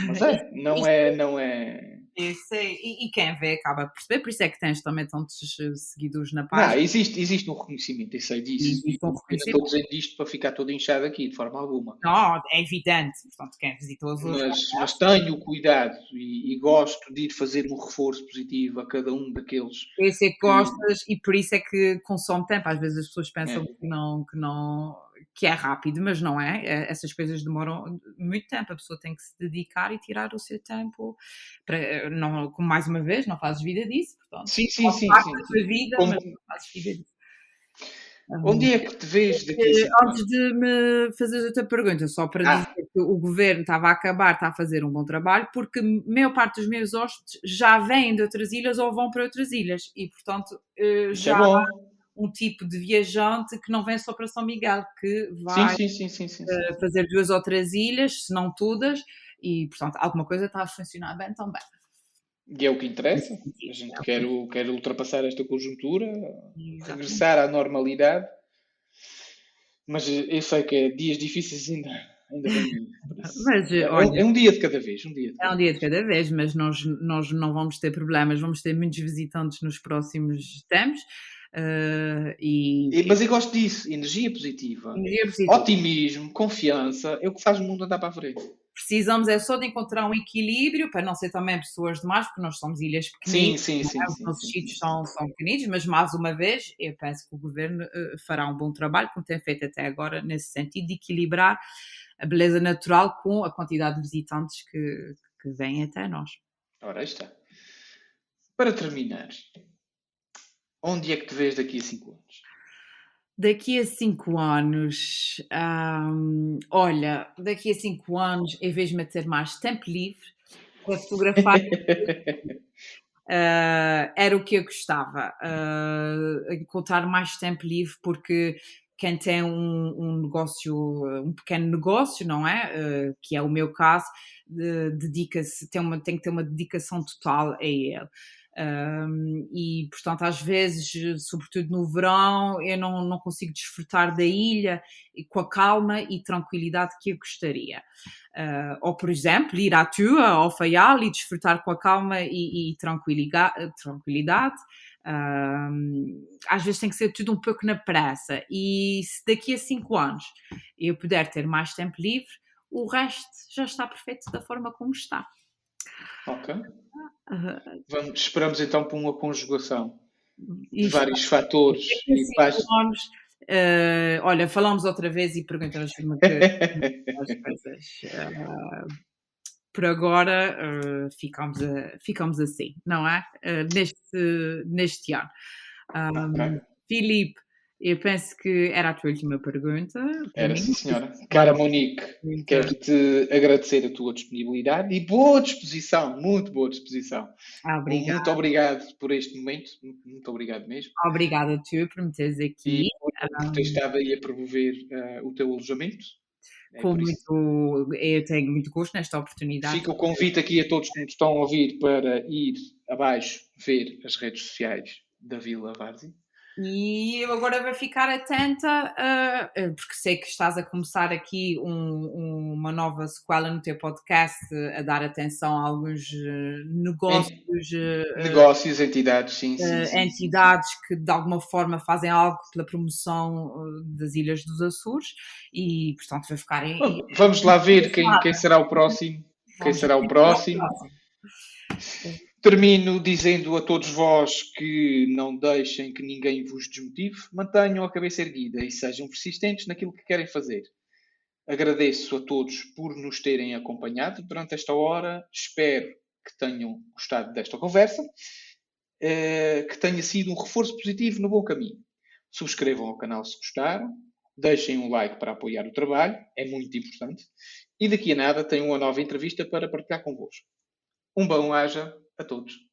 mas [LAUGHS] é, não é, não é. Sei, e, e, quem vê acaba a perceber, por isso é que tens também tantos eh, seguidores na página. Não, existe, existe um reconhecimento, eu sei disso. Existe um reconhecimento. não estou dizendo isto para ficar todo inchado aqui, de forma alguma. Não, é evidente, portanto, quem visitou as outras. Mas, mas tenho cuidado e, e, gosto de ir fazer um reforço positivo a cada um daqueles. Eu sei que gostas e por isso é que consome tempo. Às vezes as pessoas pensam é. que não. Que não que é rápido, mas não é. é. Essas coisas demoram muito tempo. A pessoa tem que se dedicar e tirar o seu tempo. Para, não, como mais uma vez, não fazes vida disso. Portanto, sim, sim, sim. Sim, tua vida, como... mas não fazes vida disso. Onde é que te vês daqui a Antes de me fazer outra pergunta, só para ah. dizer que o governo estava a acabar, está a fazer um bom trabalho, porque a maior parte dos meus hóspedes já vêm de outras ilhas ou vão para outras ilhas e, portanto, eh, já. É um tipo de viajante que não vem só para São Miguel, que vai sim, sim, sim, uh, fazer duas ou três ilhas, se não todas, e portanto alguma coisa está a funcionar bem também. E é o que interessa. A gente é quer, quer ultrapassar esta conjuntura, Exatamente. regressar à normalidade. Mas eu sei que é dias difíceis ainda. ainda [LAUGHS] mas, é, olha, é, um dia de cada vez. Um dia é um dia de cada vez, mas nós, nós não vamos ter problemas, vamos ter muitos visitantes nos próximos tempos. Uh, e, mas eu gosto disso, energia positiva, energia positiva, otimismo, confiança, é o que faz o mundo andar para a frente. Precisamos é só de encontrar um equilíbrio para não ser também pessoas demais, porque nós somos ilhas pequeninas, sim, sim, sim, os nossos sítios são, são pequeninos, mas mais uma vez eu penso que o governo uh, fará um bom trabalho, como tem feito até agora, nesse sentido de equilibrar a beleza natural com a quantidade de visitantes que, que vêm até nós. Ora, está. Para terminar, onde é que te vês daqui a 5 anos? Daqui a 5 anos, hum, olha, daqui a 5 anos, em vez de me ter mais tempo livre para fotografar, uh, [LAUGHS] era o que eu gostava, uh, encontrar mais tempo livre, porque quem tem um, um, negócio, um pequeno negócio, não é? Uh, que é o meu caso, dedica-se, tem, uma, tem que ter uma dedicação total a ele. Um, e, portanto, às vezes, sobretudo no verão, eu não, não consigo desfrutar da ilha com a calma e tranquilidade que eu gostaria. Uh, ou, por exemplo, ir à Tua, ao Faial e desfrutar com a calma e, e tranquilidade. tranquilidade. Um, às vezes tem que ser tudo um pouco na pressa. E se daqui a cinco anos eu puder ter mais tempo livre, o resto já está perfeito da forma como está. Ok. Vamos, esperamos então por uma conjugação de vários fatores e anos, uh, olha, falamos outra vez e perguntamos uma [LAUGHS] coisas. Uh, por agora uh, ficamos, ficamos assim, não é? neste, neste ano. Um, okay. Filipe, eu penso que era a tua última pergunta. Era mim. sim, senhora. Cara Monique, quero-te agradecer a tua disponibilidade e boa disposição, muito boa disposição. Ah, muito obrigado por este momento, muito obrigado mesmo. Obrigada a tu por me teres aqui. E por, por ter estado aí a promover uh, o teu alojamento. É Com muito, eu tenho muito gosto nesta oportunidade. Fica o convite aqui a todos que nos estão a ouvir para ir abaixo ver as redes sociais da Vila Várzea. E eu agora vou ficar atenta, uh, porque sei que estás a começar aqui um, uma nova sequela no teu podcast, a dar atenção a alguns negócios. Uh, negócios, entidades, sim, sim, sim, Entidades que de alguma forma fazem algo pela promoção das Ilhas dos Açores e, portanto, vai ficar. Em, Vamos lá ver quem, quem será o próximo. Quem será o próximo. Termino dizendo a todos vós que não deixem que ninguém vos desmotive, mantenham a cabeça erguida e sejam persistentes naquilo que querem fazer. Agradeço a todos por nos terem acompanhado durante esta hora. Espero que tenham gostado desta conversa, eh, que tenha sido um reforço positivo no bom caminho. Subscrevam o canal se gostaram, deixem um like para apoiar o trabalho, é muito importante. E daqui a nada tenho uma nova entrevista para partilhar convosco. Um bom haja a todos.